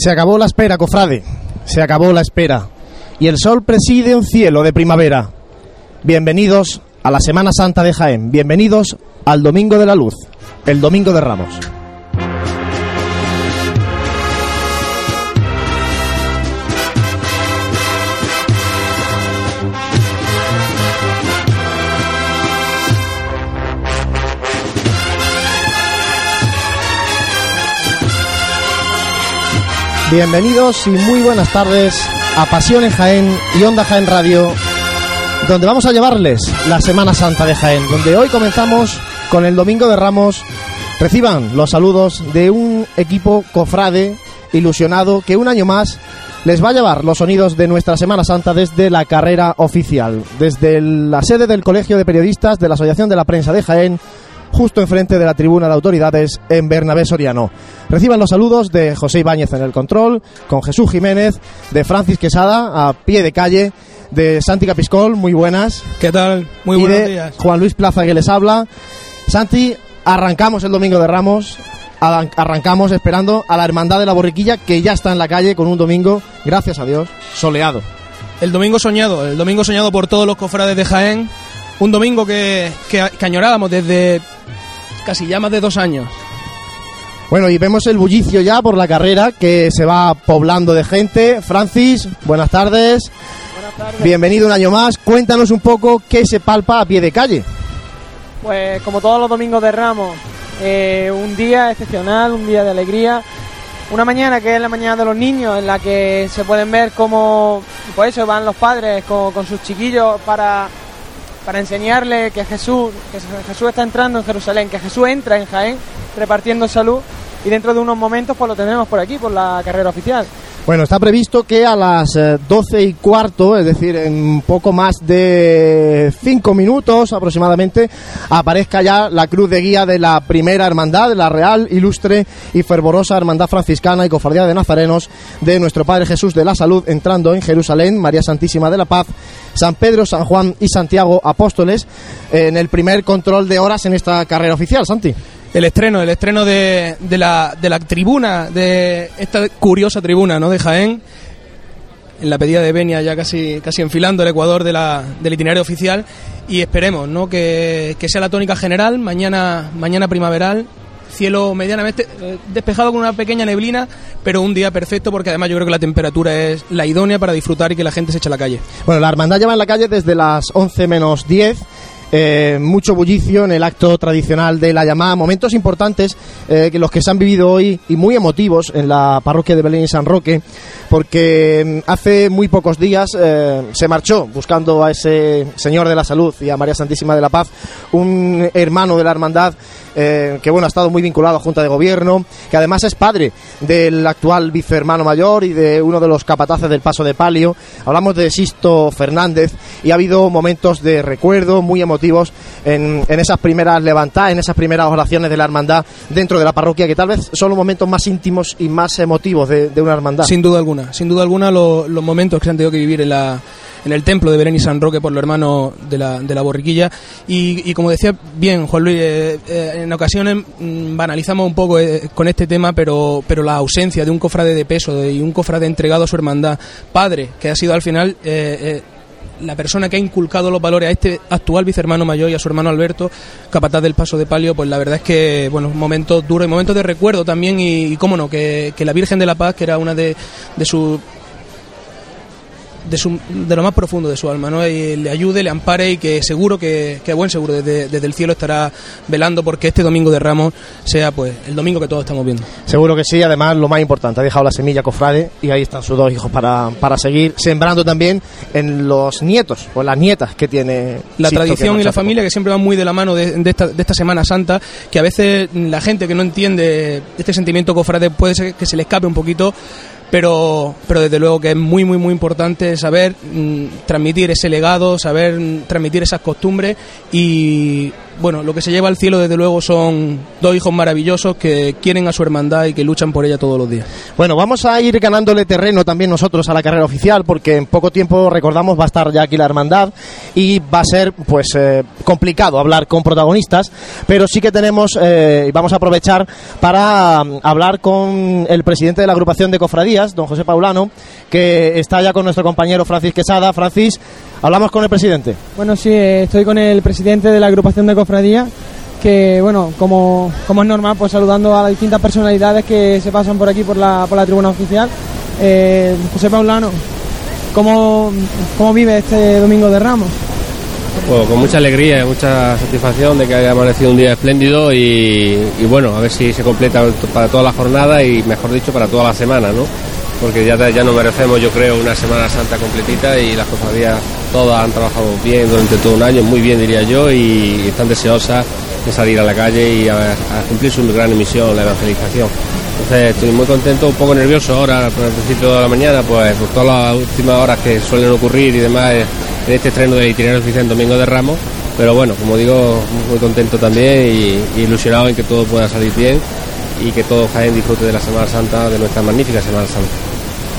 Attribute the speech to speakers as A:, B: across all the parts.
A: Se acabó la espera, cofrade. Se acabó la espera. Y el sol preside un cielo de primavera. Bienvenidos a la Semana Santa de Jaén. Bienvenidos al Domingo de la Luz, el Domingo de Ramos. Bienvenidos y muy buenas tardes a Pasión en Jaén y Onda Jaén Radio, donde vamos a llevarles la Semana Santa de Jaén, donde hoy comenzamos con el Domingo de Ramos. Reciban los saludos de un equipo cofrade ilusionado que un año más les va a llevar los sonidos de nuestra Semana Santa desde la carrera oficial, desde la sede del Colegio de Periodistas de la Asociación de la Prensa de Jaén, justo enfrente de la tribuna de autoridades en Bernabé Soriano. Reciban los saludos de José Ibáñez en el control, con Jesús Jiménez, de Francis Quesada a pie de calle, de Santi Capiscol, muy buenas.
B: ¿Qué tal? Muy
A: y
B: buenos
A: de
B: días.
A: Juan Luis Plaza que les habla. Santi, arrancamos el domingo de Ramos. arran- Arrancamos esperando a la Hermandad de la Borriquilla que ya está en la calle con un domingo, gracias a Dios, soleado.
B: El domingo soñado, el domingo soñado por todos los cofrades de Jaén. Un domingo que, que, que añorábamos desde casi ya más de dos años.
A: Bueno, y vemos el bullicio ya por la carrera que se va poblando de gente. Francis, buenas tardes.
C: Buenas tardes.
A: Bienvenido un año más. Cuéntanos un poco qué se palpa a pie de calle.
C: Pues como todos los domingos de Ramos, eh, un día excepcional, un día de alegría. Una mañana que es la mañana de los niños, en la que se pueden ver cómo pues eso, van los padres con, con sus chiquillos para, para enseñarles que Jesús, que Jesús está entrando en Jerusalén, que Jesús entra en Jaén repartiendo salud y dentro de unos momentos pues lo tenemos por aquí, por la carrera oficial.
A: Bueno, está previsto que a las eh, 12 y cuarto, es decir, en poco más de 5 minutos aproximadamente, aparezca ya la cruz de guía de la primera hermandad, de la real, ilustre y fervorosa hermandad franciscana y cofradía de nazarenos de nuestro Padre Jesús de la Salud, entrando en Jerusalén, María Santísima de la Paz, San Pedro, San Juan y Santiago Apóstoles, en el primer control de horas en esta carrera oficial, Santi.
B: El estreno, el estreno de, de la, de la tribuna, de esta curiosa tribuna ¿no? de Jaén, en la pedida de Benia ya casi, casi enfilando el Ecuador de la, del itinerario oficial y esperemos ¿no? que, que sea la tónica general, mañana, mañana primaveral, cielo medianamente eh, despejado con una pequeña neblina, pero un día perfecto porque además yo creo que la temperatura es la idónea para disfrutar y que la gente se eche a la calle.
A: Bueno, la hermandad lleva en la calle desde las 11 menos 10. Eh, mucho bullicio en el acto tradicional de la llamada, momentos importantes eh, que los que se han vivido hoy y muy emotivos en la parroquia de Belén y San Roque, porque mm, hace muy pocos días eh, se marchó buscando a ese Señor de la Salud y a María Santísima de la Paz, un hermano de la hermandad que bueno ha estado muy vinculado a Junta de Gobierno, que además es padre del actual vicehermano mayor y de uno de los capataces del Paso de Palio. Hablamos de Sisto Fernández y ha habido momentos de recuerdo muy emotivos en, en esas primeras levantadas, en esas primeras oraciones de la hermandad dentro de la parroquia, que tal vez son los momentos más íntimos y más emotivos de, de una hermandad.
B: Sin duda alguna, sin duda alguna lo- los momentos que se han tenido que vivir en la en el templo de Belén y San Roque por los hermanos de la, de la borriquilla y, y como decía bien Juan Luis, eh, eh, en ocasiones mm, banalizamos un poco eh, con este tema, pero, pero la ausencia de un cofrade de peso y un cofrade entregado a su hermandad, padre, que ha sido al final eh, eh, la persona que ha inculcado los valores a este actual vicehermano mayor y a su hermano Alberto, capataz del paso de palio, pues la verdad es que, bueno, momentos duros y momentos de recuerdo también y, y cómo no, que, que la Virgen de la Paz, que era una de, de sus de, su, de lo más profundo de su alma, ¿no? Y le ayude, le ampare y que seguro que, que a buen seguro desde, desde el cielo estará velando porque este domingo de Ramos sea pues el domingo que todos estamos viendo.
A: Seguro que sí, además lo más importante, ha dejado la semilla cofrade y ahí están sus dos hijos para, para seguir sembrando también en los nietos o las nietas que tiene
B: la
A: Sisto,
B: tradición y la familia que siempre van muy de la mano de, de esta, de esta Semana Santa, que a veces la gente que no entiende este sentimiento cofrade puede ser que se le escape un poquito, pero, pero desde luego que es muy, muy, muy importante saber mm, transmitir ese legado, saber mm, transmitir esas costumbres y bueno, lo que se lleva al cielo desde luego son dos hijos maravillosos que quieren a su hermandad y que luchan por ella todos los días.
A: Bueno, vamos a ir ganándole terreno también nosotros a la carrera oficial porque en poco tiempo, recordamos, va a estar ya aquí la hermandad y va a ser pues eh, complicado hablar con protagonistas, pero sí que tenemos eh, y vamos a aprovechar para um, hablar con el presidente de la agrupación de cofradías, don José Paulano, que está ya con nuestro compañero Francis Quesada. Francis, hablamos con el presidente.
C: Bueno, sí, eh, estoy con el presidente de la agrupación de cofradías que bueno, como, como es normal, pues saludando a las distintas personalidades que se pasan por aquí por la, por la tribuna oficial. Eh, José Paulano, ¿cómo, ¿cómo vive este domingo de Ramos?
D: Bueno, con mucha alegría y mucha satisfacción de que haya amanecido un día espléndido y, y, bueno, a ver si se completa para toda la jornada y mejor dicho para toda la semana, ¿no? Porque ya, ya nos merecemos, yo creo, una Semana Santa completita y las cofradías todas han trabajado bien durante todo un año, muy bien diría yo, y están deseosas de salir a la calle y a, cumplir su gran misión, la evangelización. Entonces estoy muy contento, un poco nervioso ahora por el principio de la mañana, pues por todas las últimas horas que suelen ocurrir y demás en este estreno del itinerario oficial Domingo de Ramos. Pero bueno, como digo, muy contento también y ilusionado en que todo pueda salir bien y que todo Jaén disfrute de la Semana Santa, de nuestra magnífica Semana Santa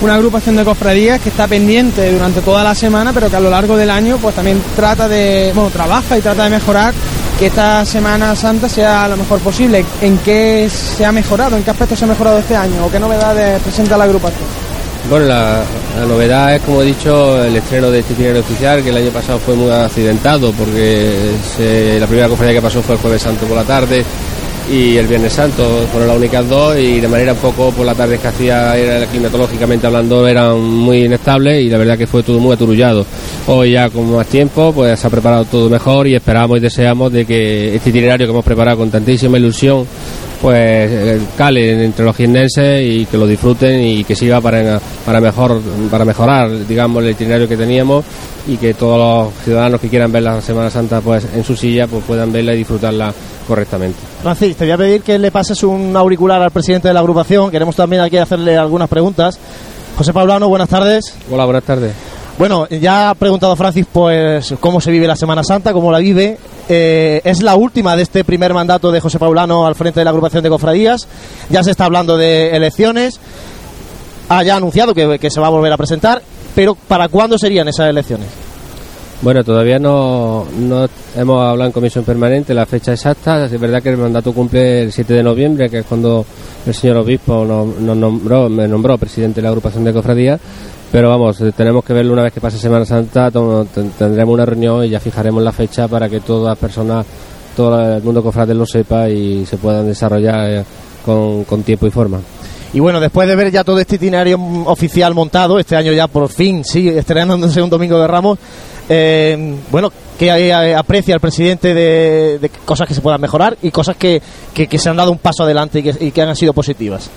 C: una agrupación de cofradías que está pendiente durante toda la semana, pero que a lo largo del año pues también trata de, bueno, trabaja y trata de mejorar que esta Semana Santa sea lo mejor posible. ¿En qué se ha mejorado? ¿En qué aspectos se ha mejorado este año? ¿O qué novedades presenta la agrupación?
D: Bueno, la, novedad es, como he dicho, el estreno de este itinerario oficial, que el año pasado fue muy accidentado, porque la primera cofradía que pasó fue el Jueves Santo por la tarde, y el Viernes Santo fueron las únicas dos y de manera un poco por la tarde que hacía era climatológicamente hablando eran muy inestables y la verdad que fue todo muy aturullado. Hoy ya con más tiempo pues se ha preparado todo mejor y esperamos y deseamos de que este itinerario que hemos preparado con tantísima ilusión pues cale entre los jiennenses y que lo disfruten y que sirva para, para mejor para mejorar digamos el itinerario que teníamos y que todos los ciudadanos que quieran ver la Semana Santa pues en su silla pues puedan verla y disfrutarla correctamente.
A: Francis, te voy a pedir que le pases un auricular al presidente de la agrupación. Queremos también aquí hacerle algunas preguntas. José Paulano, buenas tardes.
D: Hola, buenas tardes.
A: Bueno, ya ha preguntado Francis pues cómo se vive la Semana Santa, cómo la vive. Eh, es la última de este primer mandato de José Paulano al frente de la agrupación de cofradías. Ya se está hablando de elecciones. Ha ya anunciado que, se va a volver a presentar. Pero ¿para cuándo serían esas elecciones?
D: Bueno, todavía no, no, hemos hablado en comisión permanente la fecha exacta. Es verdad que el mandato cumple el 7 de noviembre, que es cuando el señor obispo nos nombró, me nombró presidente de la agrupación de cofradías. Pero vamos, tenemos que verlo una vez que pase Semana Santa, tendremos una reunión y ya fijaremos la fecha para que todas las personas, todo el mundo cofrade lo sepa y se puedan desarrollar con, con tiempo y forma.
A: Y bueno, después de ver ya todo este itinerario oficial montado, este año ya por fin, sí, estrenándose un domingo de Ramos, eh, bueno, ¿qué aprecia el presidente de, de, cosas que se puedan mejorar y cosas que, que, que se han dado un paso adelante y que, y que, han sido positivas?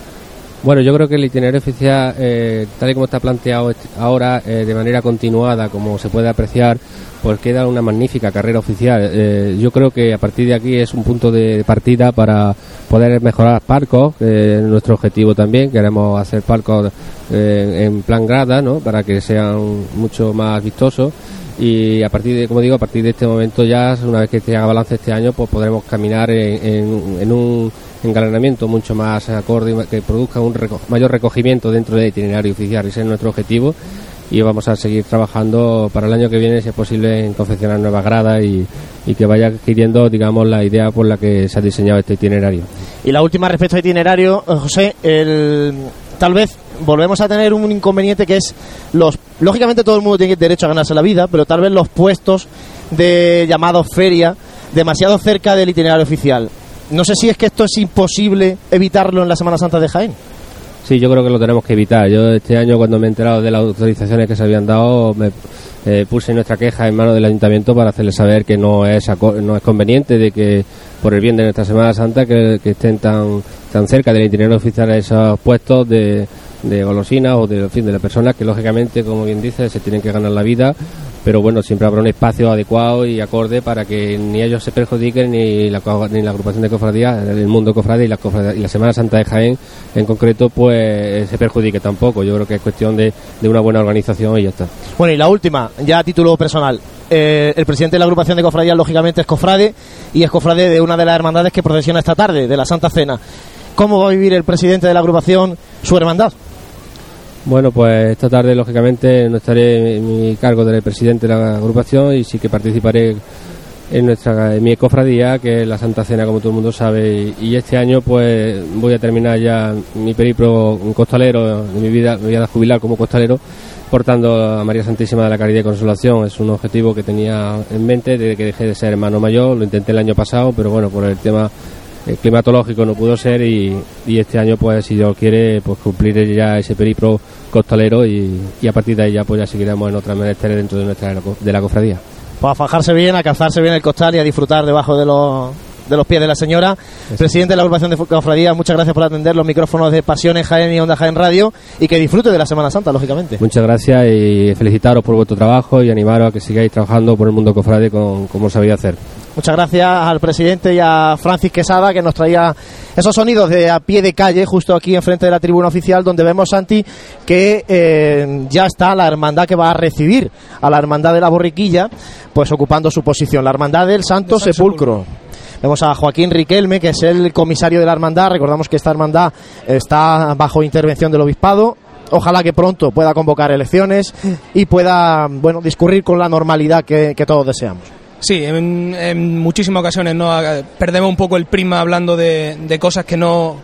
D: Bueno, yo creo que el itinerario oficial, eh, tal y como está planteado ahora, eh, de manera continuada, como se puede apreciar, pues queda una magnífica carrera oficial. Eh, yo creo que a partir de aquí es un punto de partida para poder mejorar parcos, eh, nuestro objetivo también. Queremos hacer parcos eh, en plan grada, ¿no? Para que sean mucho más vistosos y a partir de, como digo, a partir de este momento ya, una vez que se haga balance este año, pues podremos caminar en, en, en un engalanamiento mucho más acorde que produzca un reco mayor recogimiento dentro del itinerario oficial. Ese es nuestro objetivo y vamos a seguir trabajando para el año que viene, si es posible, en confeccionar nuevas gradas y, que vaya adquiriendo, digamos, la idea por la que se ha diseñado este itinerario.
A: Y la última respecto al itinerario, José, el, tal vez volvemos a tener un inconveniente que es los lógicamente todo el mundo tiene derecho a ganarse la vida pero tal vez los puestos de llamados feria demasiado cerca del itinerario oficial no sé si es que esto es imposible evitarlo en la Semana Santa de Jaén
D: Sí, yo creo que lo tenemos que evitar. Yo este año cuando me he enterado de las autorizaciones que se habían dado, me eh, puse nuestra queja en manos del ayuntamiento para hacerle saber que no es no es conveniente de que por el bien de nuestra Semana Santa que, estén tan tan cerca del itinerario oficial esos puestos de, de golosinas o de, fin, de las personas que lógicamente, como bien dice, se tienen que ganar la vida, pero bueno, siempre habrá un espacio adecuado y acorde para que ni ellos se perjudiquen ni la, ni la agrupación de cofradías, el mundo cofradía y la, y la Semana Santa de Jaén en concreto, pues se perjudique tampoco. Yo creo que es cuestión de, de una buena organización y ya está.
A: Bueno, y la última, ya a título personal, Eh, el presidente de la agrupación de cofradías, lógicamente, es cofrade y es cofrade de una de las hermandades que procesiona esta tarde, de la Santa Cena. ¿Cómo va a vivir el presidente de la agrupación su hermandad?
D: Bueno, pues esta tarde, lógicamente, no estaré en mi cargo de presidente de la agrupación y sí que participaré en nuestra mi cofradía, que es la Santa Cena, como todo el mundo sabe. Y, este año, pues voy a terminar ya mi periplo costalero mi vida, me voy a jubilar como costalero, portando a María Santísima de la Caridad y Consolación. Es un objetivo que tenía en mente desde que dejé de ser hermano mayor. Lo intenté el año pasado, pero bueno, por el tema climatológico no pudo ser y, este año pues si Dios quiere pues cumpliré ya ese periplo costalero y, a partir de ahí ya pues ya seguiremos en otras menesteres dentro de nuestra de la cofradía.
A: Pues a fajarse bien, a calzarse bien el costal y a disfrutar debajo de los de los pies de la señora. Presidente de la agrupación de Cofradía, muchas gracias por atender los micrófonos de Pasión en Jaén y Onda Jaén Radio y que disfrute de la Semana Santa, lógicamente.
D: Muchas gracias y felicitaros por vuestro trabajo y animaros a que sigáis trabajando por el mundo cofrade con, como sabéis hacer.
A: Muchas gracias al presidente y a Francis Quesada que nos traía esos sonidos de a pie de calle justo aquí enfrente de la tribuna oficial donde vemos Santi que eh, ya está la hermandad que va a recibir a la hermandad de la borriquilla pues ocupando su posición la hermandad del Santo Sepulcro. Vemos a Joaquín Riquelme, que es el comisario de la hermandad. Recordamos que esta hermandad está bajo intervención del obispado. Ojalá que pronto pueda convocar elecciones y pueda bueno discurrir con la normalidad que todos deseamos.
B: Sí, en, muchísimas ocasiones no perdemos un poco el prima hablando de, de cosas que no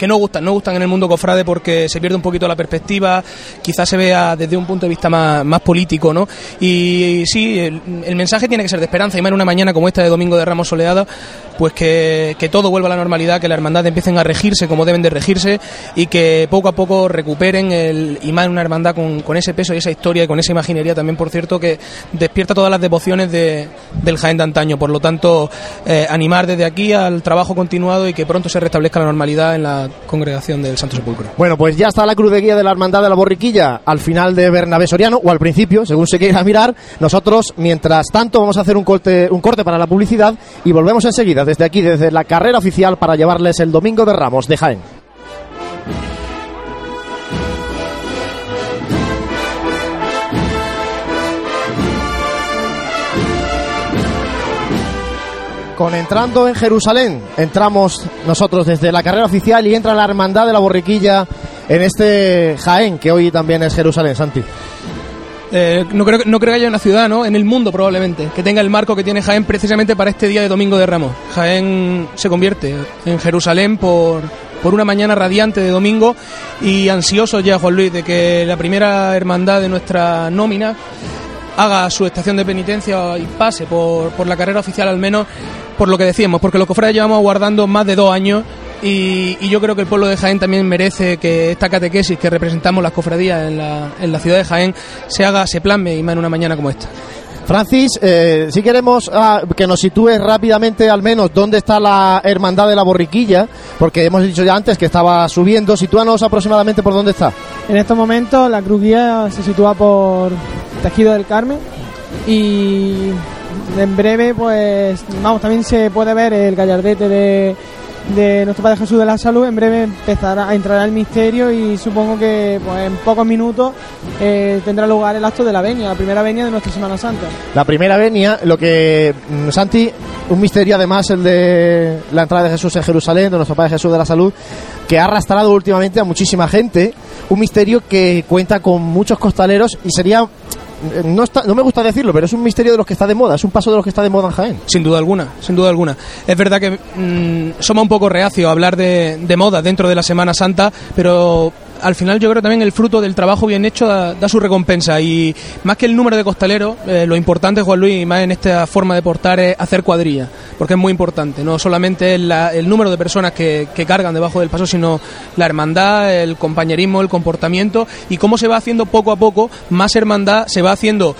B: que no gustan, no gustan en el mundo cofrade porque se pierde un poquito la perspectiva, quizás se vea desde un punto de vista más, más político, ¿no? Y, sí, el, mensaje tiene que ser de esperanza, y más en una mañana como esta de Domingo de Ramos Soleada, pues que, que, todo vuelva a la normalidad, que la hermandad empiecen a regirse como deben de regirse y que poco a poco recuperen el, en una hermandad con, con ese peso y esa historia y con esa imaginería también, por cierto, que despierta todas las devociones de, del Jaén de antaño. Por lo tanto, eh, animar desde aquí al trabajo continuado y que pronto se restablezca la normalidad en la congregación del Santo Sepulcro.
A: Bueno, pues ya está la cruz de guía de la Hermandad de la Borriquilla al final de Bernabé Soriano, o al principio, según se quiera mirar. Nosotros, mientras tanto, vamos a hacer un corte, un corte para la publicidad y volvemos enseguida desde aquí, desde la carrera oficial, para llevarles el Domingo de Ramos de Jaén. con entrando en Jerusalén. Entramos nosotros desde la carrera oficial y entra la hermandad de la borriquilla en este Jaén, que hoy también es Jerusalén, Santi.
B: Eh, no, creo, no creo que haya una ciudad, ¿no? En el mundo probablemente, que tenga el marco que tiene Jaén precisamente para este día de Domingo de Ramos. Jaén se convierte en Jerusalén por, por una mañana radiante de domingo y ansioso ya, Juan Luis, de que la primera hermandad de nuestra nómina haga su estación de penitencia y pase por, por la carrera oficial al menos por lo que decíamos, porque los cofrades llevamos aguardando más de dos años y, yo creo que el pueblo de Jaén también merece que esta catequesis que representamos las cofradías en la, en la ciudad de Jaén se haga, se plasme y más en una mañana como esta.
A: Francis, eh, si queremos ah, que nos sitúes rápidamente al menos dónde está la Hermandad de la Borriquilla, porque hemos dicho ya antes que estaba subiendo, sitúanos aproximadamente por dónde está.
C: En estos momentos la cruz guía se sitúa por Tejido del Carmen y en breve pues vamos también se puede ver el gallardete de de nuestro Padre Jesús de la Salud, en breve empezará a entrar el misterio y supongo que pues, en pocos minutos eh, tendrá lugar el acto de la venia, la primera venia de nuestra Semana Santa.
A: La primera venia, lo que, mm, Santi, un misterio además el de la entrada de Jesús en Jerusalén, de nuestro Padre Jesús de la Salud, que ha arrastrado últimamente a muchísima gente, un misterio que cuenta con muchos costaleros y sería no, está, no me gusta decirlo, pero es un misterio de los que está de moda, es un paso de los que está de moda en Jaén.
B: Sin duda alguna, sin duda alguna. Es verdad que mm, somos un poco reacios a hablar de, de moda dentro de la Semana Santa, pero al final yo creo también el fruto del trabajo bien hecho da, su recompensa y más que el número de costaleros, eh, lo importante, Juan Luis, y más en esta forma de portar es hacer cuadrilla, porque es muy importante, no solamente el número de personas que, cargan debajo del paso, sino la hermandad, el compañerismo, el comportamiento y cómo se va haciendo poco a poco más hermandad, se va haciendo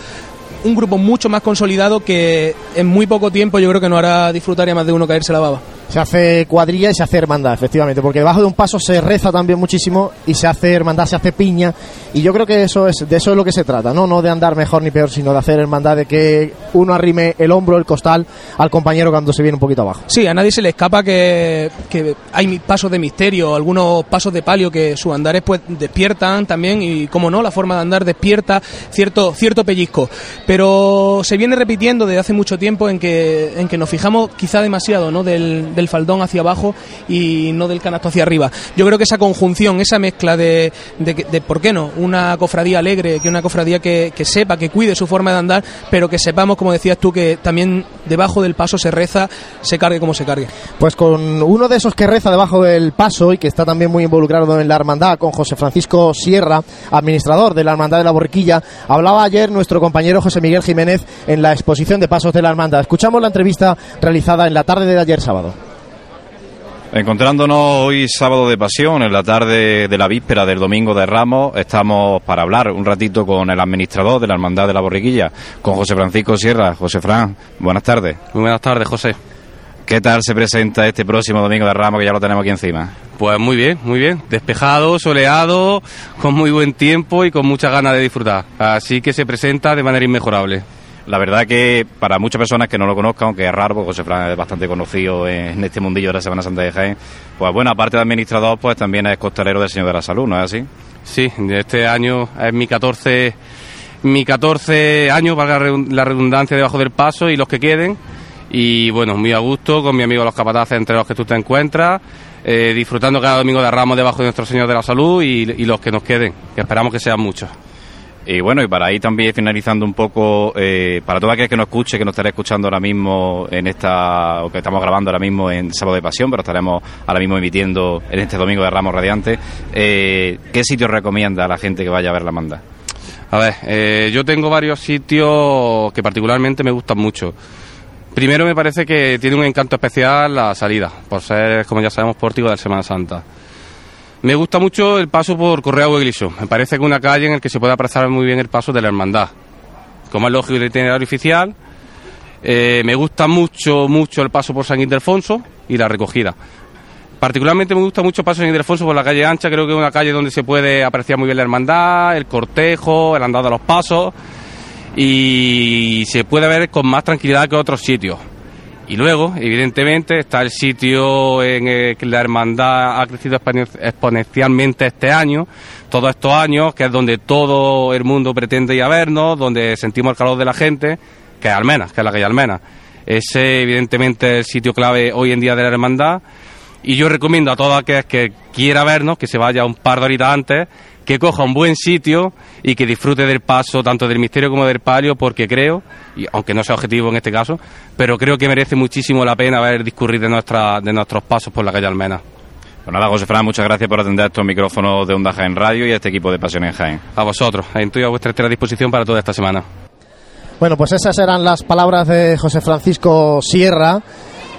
B: un grupo mucho más consolidado que en muy poco tiempo yo creo que nos hará disfrutar a más de uno caerse la baba.
A: Se hace cuadrilla y se hace hermandad, efectivamente, porque debajo de un paso se reza también muchísimo y se hace hermandad, se hace piña. Y yo creo que eso es de eso es lo que se trata, ¿no? No de andar mejor ni peor, sino de hacer hermandad, de que uno arrime el hombro, el costal al compañero cuando se viene un poquito abajo.
B: Sí, a nadie se le escapa que, que hay pasos de misterio, algunos pasos de palio que sus andares pues despiertan también y como no, la forma de andar despierta cierto, cierto pellizco. Pero se viene repitiendo desde hace mucho tiempo en que, en que nos fijamos quizá demasiado ¿no? del faldón hacia abajo y no del canasto hacia arriba. Yo creo que esa conjunción, esa mezcla de, de, de, ¿por qué no? Una cofradía alegre, que una cofradía que, que sepa, que cuide su forma de andar, pero que sepamos, como decías tú, que también debajo del paso se reza, se cargue como se cargue.
A: Pues con uno de esos que reza debajo del paso y que está también muy involucrado en la hermandad, con José Francisco Sierra, administrador de la hermandad de la Borriquilla, hablaba ayer nuestro compañero José Miguel Jiménez en la exposición de pasos de la hermandad. Escuchamos la entrevista realizada en la tarde de ayer sábado.
E: Encontrándonos hoy sábado de pasión, en la tarde de la víspera del domingo de Ramos, estamos para hablar un ratito con el administrador de la Hermandad de la Borriquilla, con José Francisco Sierra. José Fran, buenas tardes.
F: Muy buenas tardes, José.
E: ¿Qué tal se presenta este próximo domingo de Ramos que ya lo tenemos aquí encima?
F: Pues muy bien, muy bien. Despejado, soleado, con muy buen tiempo y con muchas ganas de disfrutar. Así que se presenta de manera inmejorable.
E: La verdad que para muchas personas que no lo conozcan, aunque es raro, porque José Fran es bastante conocido en este mundillo de la Semana Santa de Jaén, pues bueno, aparte de administrador, pues también es costalero del Señor de la Salud, ¿no es así?
F: Sí, este año es mi 14, mi 14 años, valga la redundancia, debajo del paso y los que queden. Y bueno, muy a gusto con mi amigo los capataces entre los que tú te encuentras, eh, disfrutando cada domingo de Ramos debajo de nuestro Señor de la Salud y, y los que nos queden, que esperamos que sean muchos.
E: Y bueno, y para ir también finalizando un poco, eh, para todo aquel que nos escuche, que nos estará escuchando ahora mismo en esta, o que estamos grabando ahora mismo en Sábado de Pasión, pero estaremos ahora mismo emitiendo en este domingo de Ramos Radiante, eh, ¿qué sitio recomienda a la gente que vaya a ver la manda?
F: A ver, eh, yo tengo varios sitios que particularmente me gustan mucho. Primero me parece que tiene un encanto especial la salida, por ser, como ya sabemos, pórtico de Semana Santa. Me gusta mucho el paso por Correo Iglesia. Me parece que es una calle en la que se puede apreciar muy bien el paso de la hermandad. Como es lógico el itinerario oficial, eh, me gusta mucho, mucho el paso por San Ildefonso y la recogida. Particularmente me gusta mucho el paso de San Ildefonso por la calle ancha, creo que es una calle donde se puede apreciar muy bien la hermandad, el cortejo, el andado de los pasos y se puede ver con más tranquilidad que otros sitios. Y luego, evidentemente, está el sitio en el que la hermandad ha crecido expone- exponencialmente este año, todos estos años, que es donde todo el mundo pretende ir a vernos, donde sentimos el calor de la gente, que es Almenas, que es la calle Almenas. Ese, evidentemente, es el sitio clave hoy en día de la hermandad. Y yo recomiendo a todo aquel que quiera vernos, que se vaya un par de horitas antes, que coja un buen sitio y que disfrute del paso, tanto del misterio como del palio, porque creo, y aunque no sea objetivo en este caso, pero creo que merece muchísimo la pena ver discurrir de, nuestra, de nuestros pasos por la calle Almena.
E: Pues nada, José Fran, muchas gracias por atender estos micrófonos de Onda Jaén Radio y a este equipo de Pasión en Jaén.
F: A vosotros, estoy a vuestra entera disposición para toda esta semana.
A: Bueno, pues esas eran las palabras de José Francisco Sierra,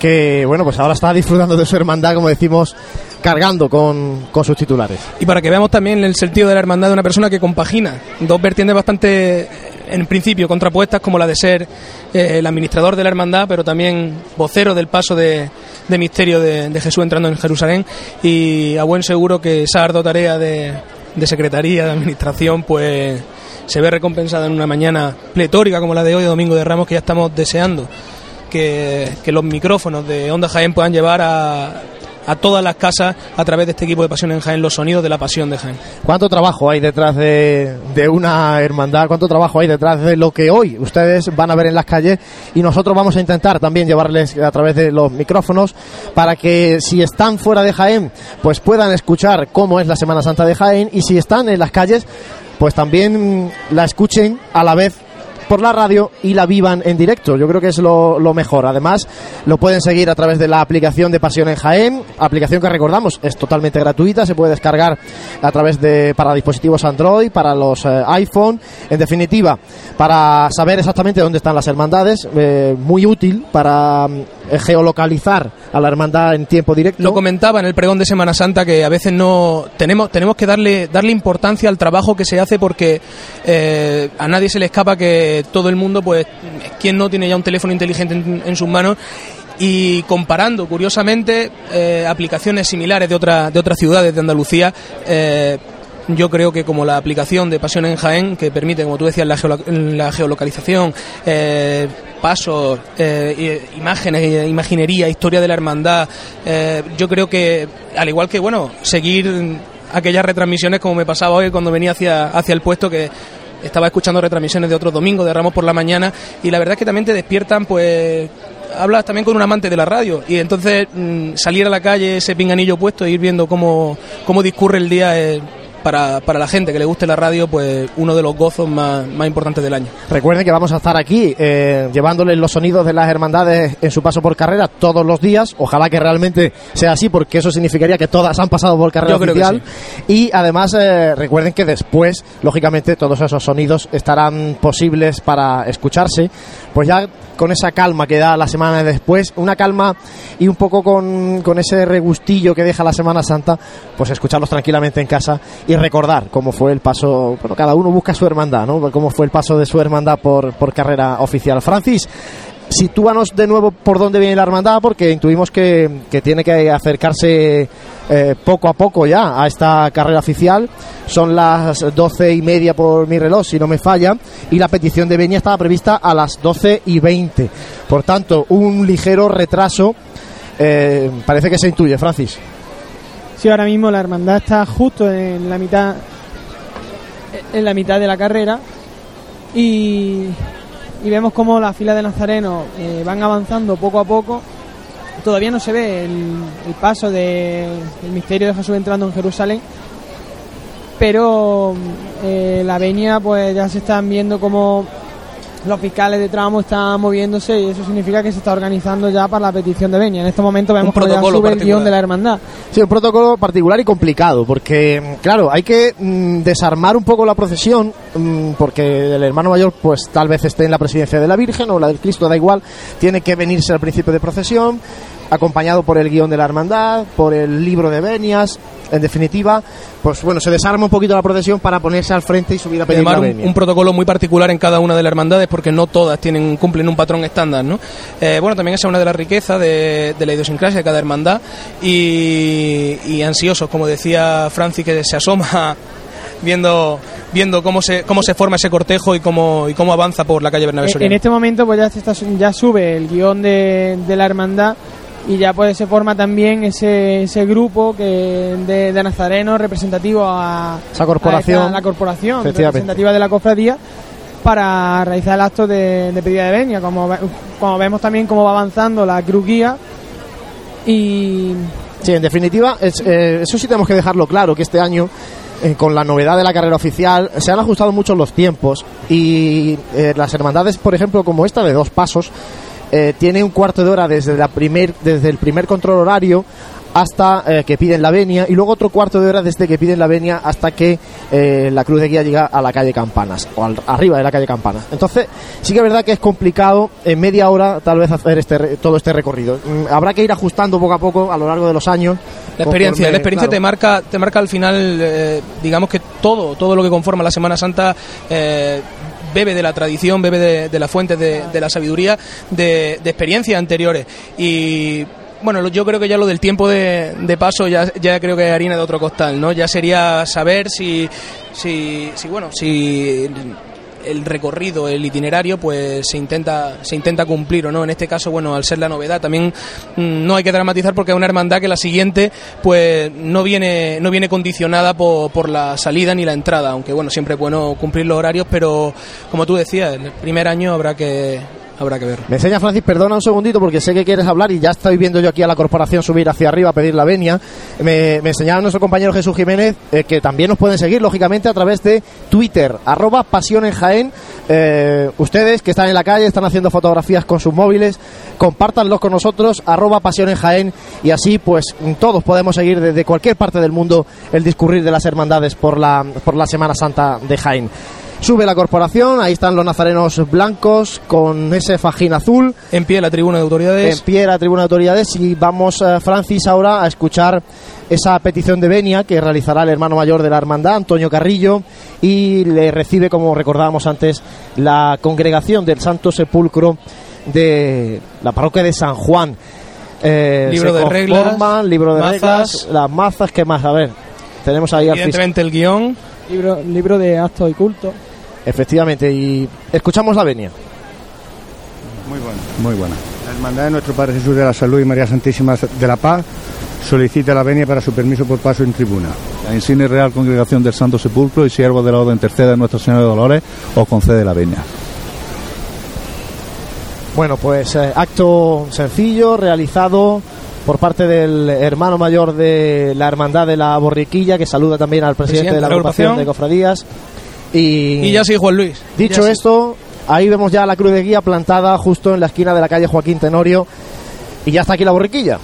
A: que bueno, pues ahora está disfrutando de su hermandad, como decimos, cargando con, con sus titulares.
B: Y para que veamos también el sentido de la hermandad de una persona que compagina dos vertientes bastante, en principio, contrapuestas, como la de ser eh, el administrador de la hermandad, pero también vocero del paso de, de misterio de, de Jesús entrando en Jerusalén. Y a buen seguro que esa ardua tarea de, de secretaría, de administración, pues se ve recompensada en una mañana pletórica como la de hoy, Domingo de Ramos, que ya estamos deseando que, los micrófonos de Onda Jaén puedan llevar a, a todas las casas a través de este equipo de Pasión en Jaén los sonidos de la pasión de Jaén.
A: ¿Cuánto trabajo hay detrás de, de una hermandad? ¿Cuánto trabajo hay detrás de lo que hoy ustedes van a ver en las calles? Y nosotros vamos a intentar también llevarles a través de los micrófonos para que si están fuera de Jaén, pues puedan escuchar cómo es la Semana Santa de Jaén y si están en las calles, pues también la escuchen a la vez por la radio y la vivan en directo. Yo creo que es lo, lo, mejor. Además, lo pueden seguir a través de la aplicación de Pasión en Jaén, aplicación que recordamos es totalmente gratuita, se puede descargar a través de para dispositivos Android, para los eh, iPhone, en definitiva, para saber exactamente dónde están las hermandades, eh, muy útil para eh, geolocalizar a la hermandad en tiempo directo.
B: Lo comentaba en el pregón de Semana Santa que a veces no tenemos tenemos que darle darle importancia al trabajo que se hace porque eh, a nadie se le escapa que todo el mundo, pues, quien no tiene ya un teléfono inteligente en, sus manos y comparando, curiosamente, eh, aplicaciones similares de, otra, de otras ciudades de Andalucía, eh, yo creo que como la aplicación de Pasión en Jaén, que permite, como tú decías, la, geolo- la geolocalización, eh, pasos, eh, imágenes, imaginería, historia de la hermandad, yo creo que, al igual que, bueno, seguir aquellas retransmisiones como me pasaba hoy cuando venía hacia, hacia el puesto que estaba escuchando retransmisiones de otros domingos, de Ramos por la mañana, y la verdad es que también te despiertan, pues, hablas también con un amante de la radio, y entonces mm, salir a la calle, ese pinganillo puesto, e ir viendo cómo, cómo discurre el día, es, para, para la gente que le guste la radio, pues uno de los gozos más, más importantes del año.
A: Recuerden que vamos a estar aquí eh, llevándoles los sonidos de las hermandades en su paso por carrera todos los días. Ojalá que realmente sea así, porque eso significaría que todas han pasado por carrera oficial. Y además, eh, recuerden que después, lógicamente, todos esos sonidos estarán posibles para escucharse. Pues ya con esa calma que da la semana después, una calma y un poco con, con ese regustillo que deja la Semana Santa, pues escucharlos tranquilamente en casa y recordar cómo fue el paso, bueno, cada uno busca su hermandad, ¿no? Cómo fue el paso de su hermandad por, por carrera oficial. Francis, sitúanos de nuevo por dónde viene la hermandad, porque intuimos que, que tiene que acercarse eh, poco a poco ya a esta carrera oficial. Son las doce y media por mi reloj, si no me falla, y la petición de Beña estaba prevista a las doce y veinte. Por tanto, un ligero retraso. eh, parece que se intuye, Francis.
C: Sí, ahora mismo la hermandad está justo en la mitad en la mitad de la carrera y, vemos como la fila de nazarenos eh, van avanzando poco a poco. Todavía no se ve el, el paso de- del misterio de Jesús entrando en Jerusalén, pero eh, la venia pues ya se están viendo como los fiscales de tramo están moviéndose y eso significa que se está organizando ya para la petición de venia. En este momento vemos que ya
B: protocolo
C: sube el guion de la hermandad.
A: Sí, un protocolo particular y complicado, porque, claro, hay que mm, desarmar un poco la procesión, mm, porque el hermano mayor, pues tal vez esté en la presidencia de la Virgen o la del Cristo, da igual, tiene que venirse al principio de procesión, acompañado por el guion de la hermandad, por el libro de venias, en definitiva, pues bueno, se desarma un poquito la procesión para ponerse al frente y subir a pedir
B: Además,
A: la
B: un,
A: venia.
B: un protocolo muy particular en cada una de las hermandades porque no todas tienen cumplen un patrón estándar, ¿no? Eh, bueno, también esa es una de las riquezas de, de la idiosincrasia de cada hermandad y, y ansiosos, como decía Francis, que se asoma viendo viendo cómo se cómo se forma ese cortejo y cómo y cómo avanza por la calle Bernabé
C: Eh, En
B: Soriano.
C: este momento pues ya, se está, ya sube el guion de, de la hermandad y ya pues se forma también ese, ese grupo que de, de nazarenos representativo a,
A: Esa corporación.
C: a esta- la corporación representativa de la cofradía para realizar el acto de, de pedida de venia como, como vemos también cómo va avanzando la cruz guía y
A: Sí, en definitiva, es- eh, eso sí tenemos que dejarlo claro, que este año, eh, con la novedad de la carrera oficial, se han ajustado mucho los tiempos y eh, las hermandades, por ejemplo, como esta de dos pasos, eh, tiene un cuarto de hora desde, la primer, desde el primer control horario hasta eh, que piden la venia y luego otro cuarto de hora desde que piden la venia hasta que eh, la cruz de guía llega a la calle Campanas o al- arriba de la calle Campanas. Entonces, sí que es verdad que es complicado en media hora tal vez hacer este todo este recorrido. Mm, habrá que ir ajustando poco a poco a lo largo de los años.
B: La experiencia,
A: conforme-
B: la experiencia
A: claro.
B: te marca, te marca al final, eh, digamos que todo, todo lo que conforma la Semana Santa bebe de la tradición, bebe de, de las fuentes de, de la sabiduría, de, experiencias anteriores. Y bueno, yo creo que ya lo del tiempo de, de paso ya, ya creo que es harina de otro costal, ¿no? Ya sería saber si, si, si bueno, si el recorrido, el itinerario, pues se intenta, se intenta cumplir o no. En este caso, bueno, al ser la novedad, también mm, no hay que dramatizar porque es una hermandad que la siguiente, pues no viene, no viene condicionada por, por la salida ni la entrada, aunque bueno, siempre es bueno cumplir los horarios, pero como tú decías, el primer año habrá que, habrá que verlo.
A: Me enseña Francis, perdona un segundito porque sé que quieres hablar y ya estoy viendo yo aquí a la corporación subir hacia arriba a pedir la venia. Me, me enseñaba nuestro compañero Jesús Jiménez eh, que también nos pueden seguir, lógicamente, a través de Twitter, arroba pasión Jaén. Eh, ustedes que están en la calle, están haciendo fotografías con sus móviles, compártanlos con nosotros, arroba pasión en Jaén, y así pues todos podemos seguir desde cualquier parte del mundo el discurrir de las hermandades por la, por la Semana Santa de Jaén. Sube la corporación, ahí están los nazarenos blancos con ese fajín azul.
B: En pie la tribuna de
A: En
B: autoridades.
A: pie la tribuna de autoridades y vamos, eh, Francis, ahora a escuchar esa petición de venia que realizará el hermano mayor de la hermandad, Antonio Carrillo, y le recibe, como recordábamos antes, la congregación del Santo Sepulcro de la parroquia de San Juan. Eh,
B: Libro de reglas,
A: libro de
B: mazas.
A: reglas, las mazas, ¿qué más? A ver, tenemos ahí al.
B: Evidentemente el guion.
C: Libro, libro de actos y cultos.
A: Efectivamente, y escuchamos la venia.
G: Muy buena, muy buena. La Hermandad de Nuestro Padre Jesús de la Salud y María Santísima de la Paz solicita la venia para su permiso por paso en tribuna.
H: La insigne Real Congregación del Santo Sepulcro y siervos de la Orden Tercera de Nuestra Señora de Dolores os concede la venia.
A: Bueno, pues eh, acto sencillo, realizado por parte del hermano mayor de la Hermandad de la Borriquilla, que saluda también al presidente,
B: Presidente
A: de la agrupación de cofradías. Y,
B: Y ya sí, Juan Luis.
A: dicho
B: Ya sí.
A: esto, ahí vemos ya la cruz de guía plantada justo en la esquina de la calle Joaquín Tenorio. Y ya está aquí la borriquilla.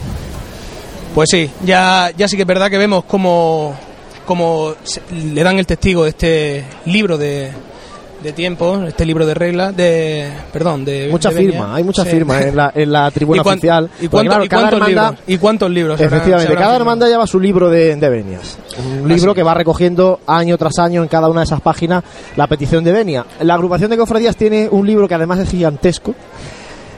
B: Pues sí, ya, ya sí que es verdad que vemos cómo, cómo le dan el testigo de este libro de, de tiempo, este libro de reglas, de. Perdón, de.
A: Mucha
B: de
A: firma, hay mucha
B: Sí.
A: firma en la, en la tribuna
B: ¿Y cuán-
A: oficial.
B: ¿Y, cuánto-
A: claro,
B: y cuántos libros? ¿Y cuántos libros? se habrán-
A: Efectivamente,
B: habrán
A: cada hermandad lleva su libro de, de venias. Un libro que va recogiendo año tras año en cada una de esas páginas la petición de venia. La agrupación de cofradías tiene un libro que además es gigantesco,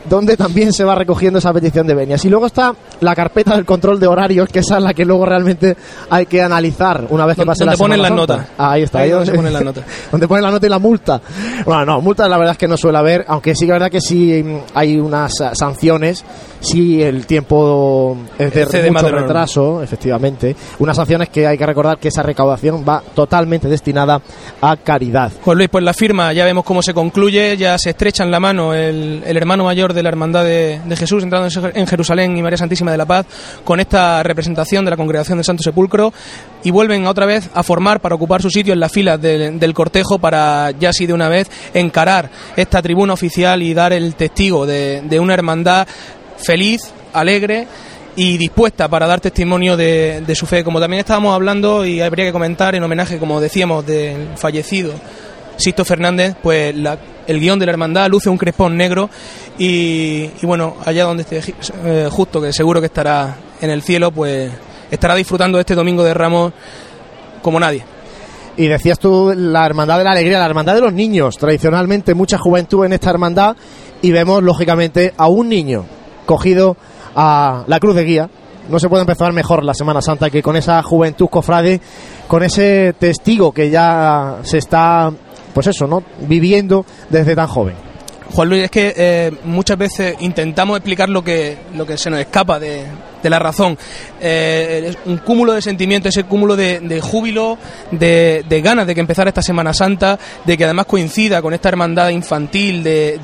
A: donde también se va recogiendo esa petición de venias. Y luego está la carpeta del control de horarios, que esa es la que luego realmente hay que analizar una vez que pase la
B: donde ponen
A: Semana
B: las notas.
A: Ahí está,
B: Ahí
A: ahí
B: donde
A: donde
B: se ponen las notas.
A: donde ponen la nota y la multa. Bueno, no, multa la verdad es que no suele haber, aunque sí que es verdad que sí mm, hay unas ah, sanciones si el tiempo es de
B: Excede
A: mucho
B: de
A: retraso, efectivamente. Unas sanciones que hay que recordar que esa recaudación va totalmente destinada a caridad.
B: Juan Luis, pues la firma ya vemos cómo se concluye, ya se estrechan la mano el, el hermano mayor de la Hermandad de, de Jesús entrando en Jer- en Jerusalén y María Santísima de la Paz con esta representación de la Congregación del Santo Sepulcro y vuelven otra vez a formar para ocupar su sitio en las filas del, del cortejo para ya así de una vez encarar esta tribuna oficial y dar el testigo de, de una hermandad feliz, alegre y dispuesta para dar testimonio de, de su fe. Como también estábamos hablando y habría que comentar en homenaje, como decíamos, del fallecido Sisto Fernández, pues la- el guion de la hermandad luce un crespón negro y, bueno, allá donde esté eh, justo, que seguro que estará en el cielo, pues estará disfrutando este domingo de Ramos como nadie.
A: Y decías tú la hermandad de la alegría, la hermandad de los niños. Tradicionalmente mucha juventud en esta hermandad y vemos lógicamente a un niño cogido a la cruz de guía. No se puede empezar mejor la Semana Santa que con esa juventud cofrade, con ese testigo que ya se está, pues eso, ¿no? Viviendo desde tan joven.
B: Juan Luis, es que eh, muchas veces intentamos explicar lo que, lo que se nos escapa de, de la razón. Eh, es un cúmulo de sentimientos, ese cúmulo de, de júbilo, de, de ganas de que empezara esta Semana Santa, de que además coincida con esta hermandad infantil, de,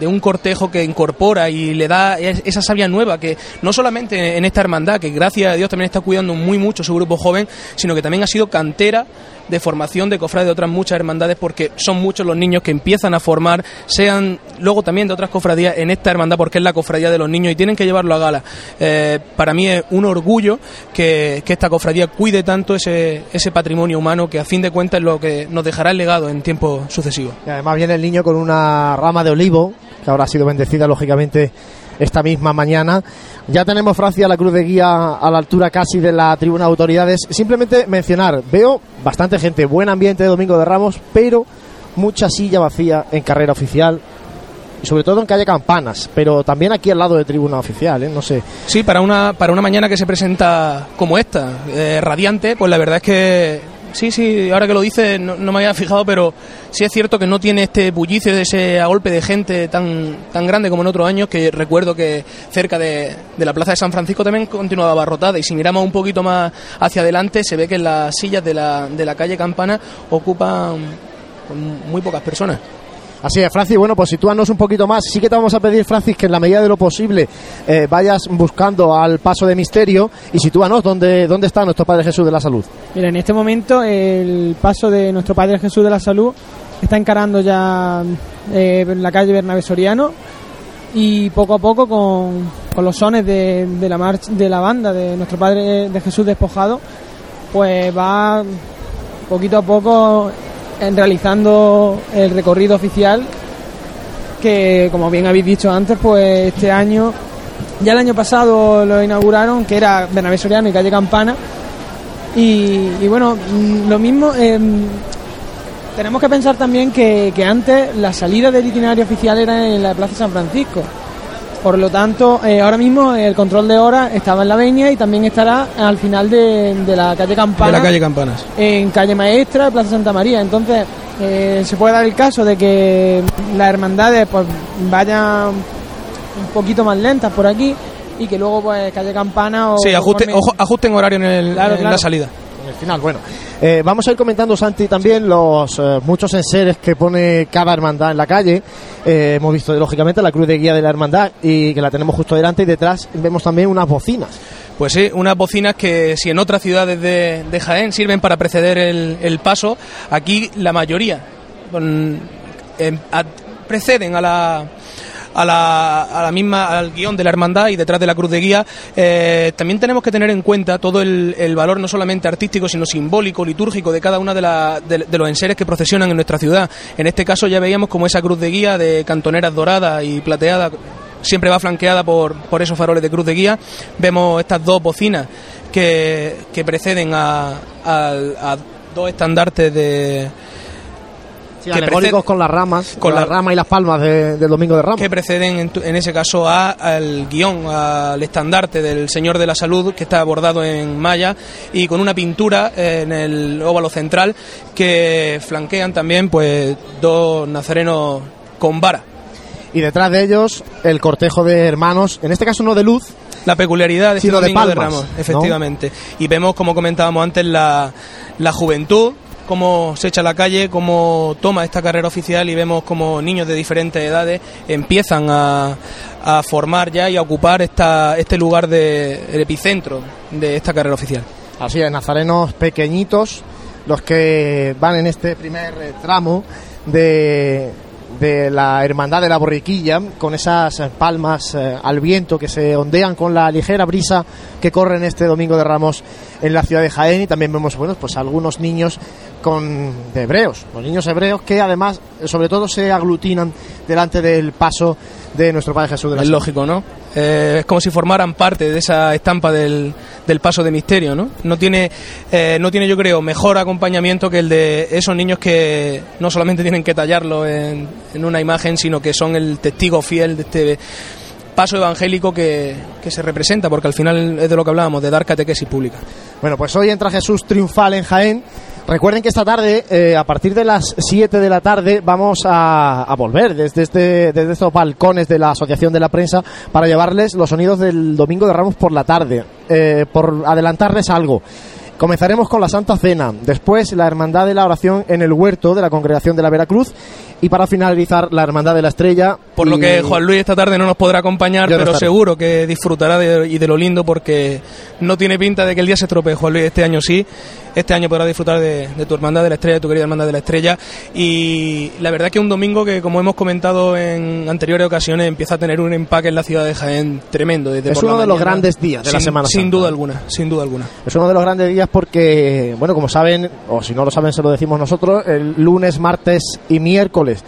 B: de- un cortejo que incorpora y le da es- esa savia nueva, que no solamente en esta hermandad, que gracias a Dios también está cuidando muy mucho su grupo joven, sino que también ha sido cantera de formación de cofrades de otras muchas hermandades porque son muchos los niños que empiezan a formar, sean luego también de otras cofradías en esta hermandad porque es la cofradía de los niños y tienen que llevarlo a gala. Eh, para mí es un orgullo que, que esta cofradía cuide tanto ese, ese patrimonio humano que a fin de cuentas es lo que nos dejará el legado en tiempos sucesivos.
A: Y además viene el niño con una rama de olivo, que habrá sido bendecida lógicamente esta misma mañana. Ya tenemos Francia la cruz de guía a la altura casi de la tribuna de autoridades. Simplemente mencionar, veo bastante gente, buen ambiente de Domingo de Ramos, pero mucha silla vacía en carrera oficial. Sobre todo en calle Campanas, pero también aquí al lado de tribuna oficial, ¿eh? no sé.
B: Sí, para una, para una mañana que se presenta como esta, eh, radiante, pues la verdad es que sí, sí, ahora que lo dices no, me había fijado, pero sí es cierto que no tiene este bullicio de ese a golpe de gente tan, tan grande como en otros años, que recuerdo que cerca de, de la Plaza de San Francisco también continuaba abarrotada y si miramos un poquito más hacia adelante se ve que las sillas de la, de la calle Campana ocupan pues, muy pocas personas.
A: Así es, Francis, bueno, pues sitúanos un poquito más. Sí que te vamos a pedir, Francis, que en la medida de lo posible eh, vayas buscando al paso de misterio y sitúanos dónde, dónde está nuestro Padre Jesús de la Salud.
C: Mira, en este momento el paso de nuestro Padre Jesús de la Salud está encarando ya eh, la calle Bernabé Soriano y poco a poco con, con los sones de, de la marcha, de la banda de nuestro Padre de Jesús despojado, pues va poquito a poco realizando el recorrido oficial que como bien habéis dicho antes pues este año ya el año pasado lo inauguraron que era Bernabé Soriano y calle Campana y, y bueno, mm, lo mismo, eh, tenemos que pensar también que, que antes la salida del itinerario oficial era en la Plaza San Francisco. Por lo tanto, eh, ahora mismo el control de hora estaba en la Veña y también estará al final de, de la calle Campana.
B: De la calle Campanas.
C: En calle Maestra, Plaza Santa María. Entonces, eh, se puede dar el caso de que las hermandades pues vayan un poquito más lentas por aquí y que luego pues calle Campana o
B: Sí, ajuste, ojo- ajusten horario en, el-
C: Claro,
B: en
C: claro.
B: la salida.
A: En el final, bueno. Eh, vamos a ir comentando, Santi, también los eh, muchos enseres que pone cada hermandad en la calle. Eh, hemos visto, lógicamente, la cruz de guía de la hermandad y que la tenemos justo delante y detrás vemos también unas bocinas.
B: Pues sí, unas bocinas que si en otras ciudades de, Jaén sirven para preceder el, el paso, aquí la mayoría con- em, preceden a la, a la, a la misma, al guion de la hermandad y detrás de la cruz de guía. Eh, también tenemos que tener en cuenta todo el, el valor no solamente artístico, sino simbólico, litúrgico de cada una de, la- de- los enseres que procesionan en nuestra ciudad. En este caso ya veíamos como esa cruz de guía de cantoneras doradas y plateadas siempre va flanqueada por, por esos faroles de cruz de guía. Vemos estas dos bocinas que, que preceden a, al- a dos estandartes de
A: Sí,
B: que
A: alegóricos con las ramas, con,
B: con
A: la
B: la-
A: rama y las palmas de- del Domingo de Ramos.
B: que preceden en, tu- en ese caso a- al guion, al estandarte del Señor de la Salud que está bordado en malla y con una pintura eh, en el óvalo central que flanquean también pues dos nazarenos con vara.
A: Y detrás de ellos el cortejo de hermanos, en este caso no de luz,
B: La peculiaridad de este
A: Sino de
B: domingo de,
A: palmas,
B: Ramos,
A: ¿no?
B: efectivamente. Y vemos, como comentábamos antes, la, la juventud, cómo se echa a la calle, cómo toma esta carrera oficial y vemos cómo niños de diferentes edades empiezan a, a formar ya y a ocupar esta, este lugar de el epicentro de esta carrera oficial.
A: así es, nazarenos pequeñitos, los que van en este primer tramo de, de la Hermandad de la Borriquilla, con esas palmas eh, al viento que se ondean con la ligera brisa que corre en este Domingo de Ramos en la ciudad de Jaén y también vemos bueno, pues algunos niños con de hebreos, los niños hebreos que además sobre todo se aglutinan delante del paso de nuestro Padre Jesús de la
B: Es lógico, ¿no? Eh, es como si formaran parte de esa estampa del, del paso de misterio, ¿no? No tiene, eh, no tiene, yo creo, mejor acompañamiento que el de esos niños que no solamente tienen que tallarlo en, en una imagen, sino que son el testigo fiel de este paso evangélico que, que se representa, porque al final es de lo que hablábamos, de dar catequesis pública.
A: Bueno, pues hoy entra Jesús triunfal en Jaén. Recuerden que esta tarde, eh, a partir de las 7 de la tarde, vamos a, a volver desde, este, desde estos balcones de la Asociación de la Prensa para llevarles los sonidos del Domingo de Ramos por la tarde. Eh, por adelantarles algo. Comenzaremos con la Santa Cena, después la Hermandad de la Oración en el Huerto de la Congregación de la Veracruz y para finalizar la Hermandad de la Estrella.
B: Por lo que Juan Luis esta tarde no nos podrá acompañar,
A: Yo
B: pero seguro que disfrutará de, y de lo lindo porque no tiene pinta de que el día se estropee, Juan Luis. Este año sí, este año podrá disfrutar de, de tu hermandad de la estrella, de tu querida hermandad de la estrella. Y la verdad que es un domingo que, como hemos comentado en anteriores ocasiones, empieza a tener un empaque en la ciudad de Jaén tremendo. Desde
A: Es
B: por la
A: uno de los grandes días de la Semana
B: Sin
A: Santa.
B: duda alguna, sin duda alguna.
A: Es uno de los grandes días porque, bueno, como saben, o si no lo saben, se lo decimos nosotros, el lunes, martes y miércoles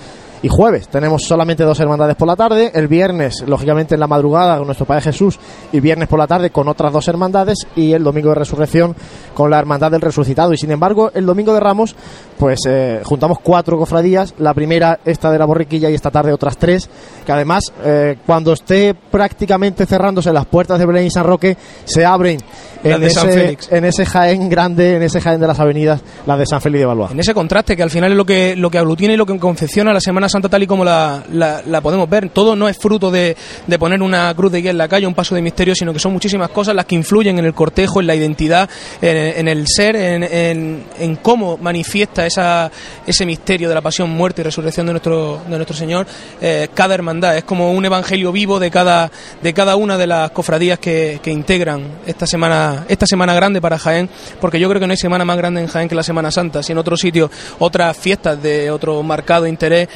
A: y jueves tenemos solamente dos hermandades por la tarde, el viernes, lógicamente en la madrugada con nuestro Padre Jesús y viernes por la tarde con otras dos hermandades y el domingo de resurrección con la hermandad del resucitado. Y sin embargo, el domingo de Ramos, pues eh, juntamos cuatro cofradías, la primera esta de la borriquilla y esta tarde otras tres, que además eh, cuando esté prácticamente cerrándose las puertas de Belén y San Roque, se abren en ese, en ese Jaén grande, en ese Jaén de las avenidas, las de San Félix de Valois.
B: En ese contraste que al final es lo que, lo que aglutina y lo que confecciona la Semana Santa tal y como la, la- la podemos ver. Todo no es fruto de, de poner una cruz de guía en la calle, un paso de misterio, sino que son muchísimas cosas las que influyen en el cortejo, en la identidad, en, el ser, en, en- en cómo manifiesta esa, ese misterio de la pasión, muerte y resurrección de nuestro, de nuestro Señor. eh, cada hermandad es como un evangelio vivo de cada, de cada una de las cofradías que, que integran esta semana, esta semana grande para Jaén, porque yo creo que no hay semana más grande en Jaén que la Semana Santa. Si en otro sitio otras fiestas de otro marcado interés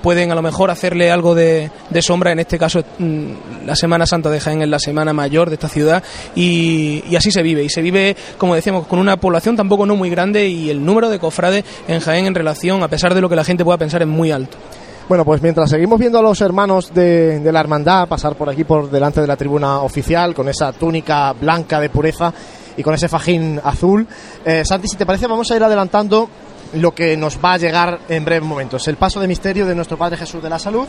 B: pueden a lo mejor hacerle algo de, sombra, en este caso mm, la Semana Santa de Jaén es la semana mayor de esta ciudad y, y así se vive. Y se vive, como decíamos, con una población tampoco no muy grande y el número de cofrades en Jaén en relación, a pesar de lo que la gente pueda pensar, es muy alto.
A: Bueno, pues mientras seguimos viendo a los hermanos de, de la hermandad pasar por aquí, por delante de la tribuna oficial, con esa túnica blanca de pureza y con ese fajín azul, eh, Santi, si te parece, vamos a ir adelantando lo que nos va a llegar en breves momentos. El paso de misterio de nuestro Padre Jesús de la Salud.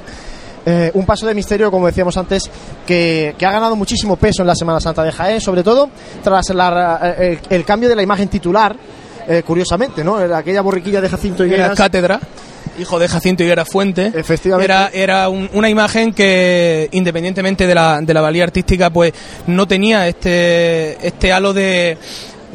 A: Eh, un paso de misterio, como decíamos antes, que, que ha ganado muchísimo peso en la Semana Santa de Jaén, sobre todo tras la- eh, el, el cambio de la imagen titular, eh, curiosamente, ¿no? Aquella borriquilla de Jacinto
B: Era
A: Higueras.
B: cátedra, hijo de Jacinto Higuera Fuente.
A: Efectivamente.
B: Era, era un- una imagen que, independientemente de la, de la valía artística, pues no tenía este, este halo de,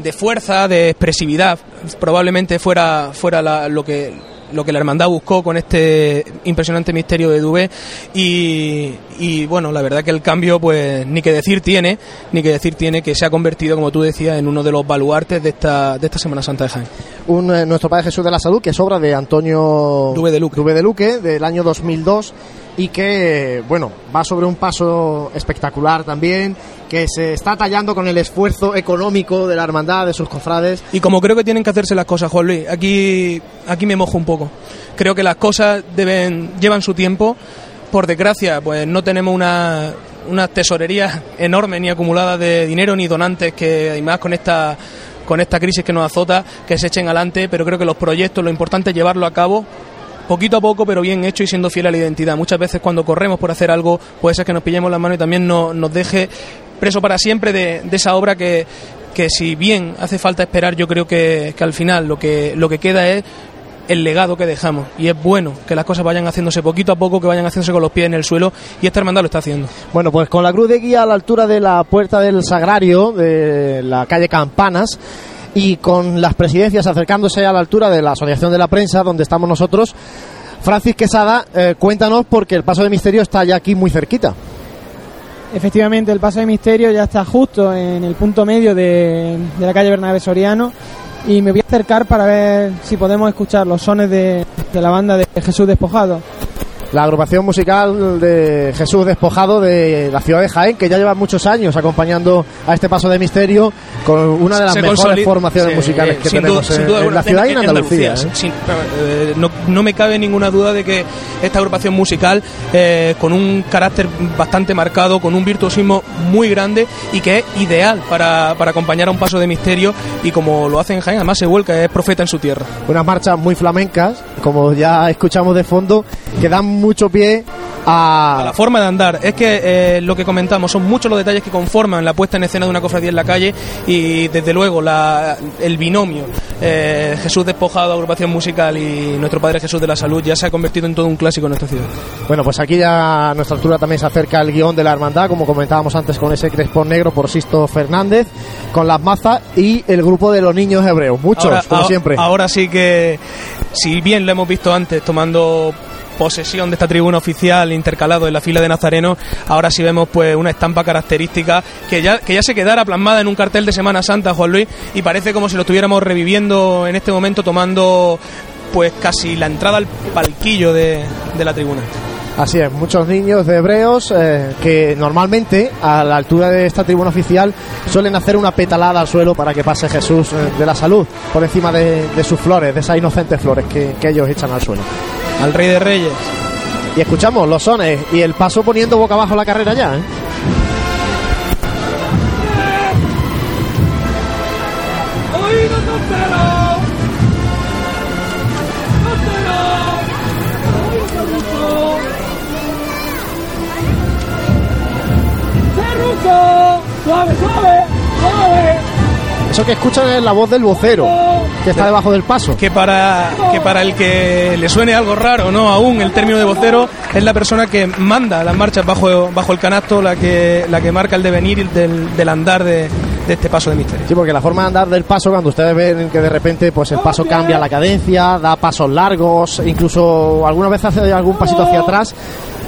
B: de fuerza, de expresividad. Probablemente fuera, fuera la- lo que lo que la hermandad buscó con este impresionante misterio de Dubé y, y, bueno, la verdad que el cambio pues ni que decir tiene, ni que decir tiene que se ha convertido, como tú decías, en uno de los baluartes de esta, de esta Semana Santa de Jaén.
A: un, eh, nuestro Padre Jesús de la Salud, que es obra de Antonio
B: Dube de Luque.
A: Dube de Luque, del año 2002, y que, bueno, va sobre un paso espectacular también, que se está tallando con el esfuerzo económico de la hermandad, de sus cofrades.
B: Y como creo que tienen que hacerse las cosas, Juan Luis, aquí, aquí me mojo un poco. Creo que las cosas deben, llevan su tiempo. Por desgracia, pues no tenemos una, una tesorería enorme ni acumulada de dinero ni donantes que además con esta con esta crisis que nos azota, que se echen adelante, pero creo que los proyectos, lo importante es llevarlo a cabo poquito a poco, pero bien hecho y siendo fiel a la identidad. Muchas veces cuando corremos por hacer algo, puede ser que nos pillemos la mano y también no- nos deje preso para siempre de, esa obra que, que si bien hace falta esperar, yo creo que, que al final lo que, lo que queda es el legado que dejamos. Y es bueno que las cosas vayan haciéndose poquito a poco, que vayan haciéndose con los pies en el suelo, y esta hermandad lo está haciendo.
A: Bueno, pues con la cruz de guía a la altura de la puerta del Sagrario, de la calle Campanas, y con las presidencias acercándose a la altura de la Asociación de la Prensa, donde estamos nosotros, Francis Quesada, eh, cuéntanos porque el paso de misterio está ya aquí muy cerquita.
C: Efectivamente, el paso de misterio ya está justo en el punto medio de, la calle Bernabé Soriano y me voy a acercar para ver si podemos escuchar los sones de la banda de Jesús Despojado.
A: La agrupación musical de Jesús Despojado de la ciudad de Jaén, que ya lleva muchos años acompañando a este paso de misterio con una de las
B: Se
A: mejores formaciones
B: sí,
A: musicales que
B: sin
A: tenemos
B: duda-
A: en,
B: duda
A: en
B: alguna,
A: la ciudad y en Andalucía. ¿eh?
B: sin- eh, no, no me cabe ninguna duda de que esta agrupación musical, eh, con un carácter bastante marcado, con un virtuosismo muy grande y que es ideal para, para acompañar a un paso de misterio y como lo hace en Jaén, además se vuelca, es profeta en su tierra.
A: unas marchas muy flamencas, como ya escuchamos de fondo, que dan mucho pie
B: a
A: a...
B: la forma de andar. Es que eh, lo que comentamos son muchos los detalles que conforman la puesta en escena de una cofradía en la calle y desde luego la, el binomio eh, Jesús despojado, agrupación musical y nuestro Padre Jesús de la Salud ya se ha convertido en todo un clásico en nuestra ciudad.
A: Bueno, pues aquí ya a nuestra altura también se acerca el guion de la hermandad, como comentábamos antes con ese crespón negro por Sisto Fernández, con las mazas y el grupo de los niños hebreos, muchos,
B: ahora,
A: como siempre.
B: Ahora sí que, si bien lo hemos visto antes tomando posesión de esta tribuna oficial intercalado en la fila de Nazareno, ahora sí vemos pues una estampa característica que ya, que ya se quedara plasmada en un cartel de Semana Santa, Juan Luis, y parece como si lo estuviéramos reviviendo en este momento tomando pues casi la entrada al palquillo de, de la tribuna.
A: Así es, muchos niños de hebreos eh, que normalmente a la altura de esta tribuna oficial suelen hacer una petalada al suelo para que pase Jesús eh, de la salud por encima de, sus flores, de esas inocentes flores que ellos echan al suelo.
B: Al Rey de Reyes.
A: Y escuchamos los sones y el paso poniendo boca abajo la carrera ya. ¿eh? Eso que escuchan es la voz del vocero, que está debajo del paso.
B: que para que para el que le suene algo raro no aún el término de vocero es la persona que manda las marchas bajo bajo el canasto la que la que marca el devenir del, del andar de, de este paso de misterio
A: Sí, porque la forma de andar del paso, cuando ustedes ven que de repente pues el paso cambia la cadencia, da pasos largos, incluso alguna vez hace algún pasito hacia atrás,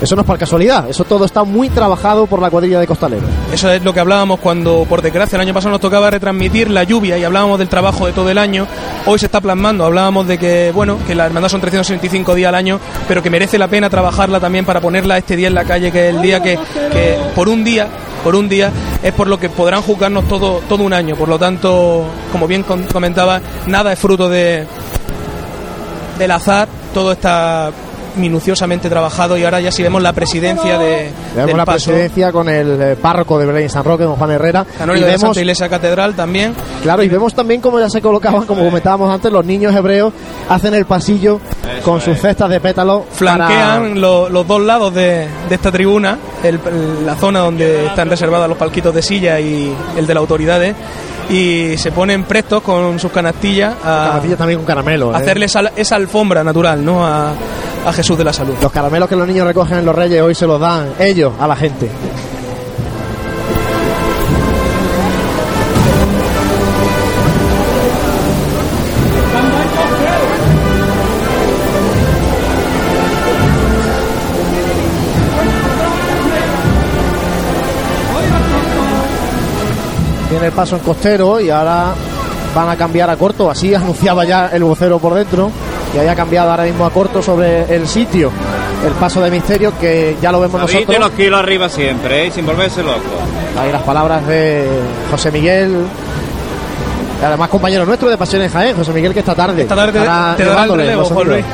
A: eso no es por casualidad, eso todo está muy trabajado por la cuadrilla de costaleros.
B: eso es lo que hablábamos cuando por desgracia el año pasado nos tocaba retransmitir la lluvia y hablábamos del trabajo de todo el año hoy se está plasmando hablábamos de que bueno que la hermandad son 365 días al año pero que merece la pena trabajarla también para ponerla este día en la calle que es el día que, que por un día por un día es por lo que podrán juzgarnos todo todo un año por lo tanto como bien com- comentaba nada es fruto de del azar todo está minuciosamente trabajado y ahora ya sí vemos la presidencia de,
A: Vemos
B: del
A: la
B: paso.
A: presidencia con el eh, párroco de Belén San Roque, don Juan Herrera.
B: Canónigo
A: y
B: de la
A: vemos,
B: Santa Iglesia Catedral también.
A: claro, y vemos también cómo ya se colocaban, como comentábamos antes, los niños hebreos hacen el pasillo con sus cestas de pétalos.
B: Flanquean lo- los dos lados de, de esta tribuna, el- la zona donde están reservados los palquitos de silla y el de las autoridades, y se ponen prestos con sus canastillas a,
A: canastillas también con caramelo.
B: a
A: ¿eh?
B: hacerle esa, esa alfombra natural ¿no? a, a Jesús de la Salud.
A: Los caramelos que los niños recogen en los reyes hoy se los dan ellos a la gente. Tiene el paso en costero y ahora van a cambiar a corto. Así anunciaba ya el vocero por dentro. Y haya cambiado ahora mismo a corto sobre el sitio. El paso de misterio que ya lo vemos
I: David
A: nosotros.
I: unos kilos arriba siempre, ¿eh? sin volverse loco.
A: Ahí las palabras de José Miguel. Además, compañero nuestro de Pasiones Jaén, José Miguel, que esta tarde.
B: Esta tarde te dará el relevo,
A: los
B: Juan. Luis.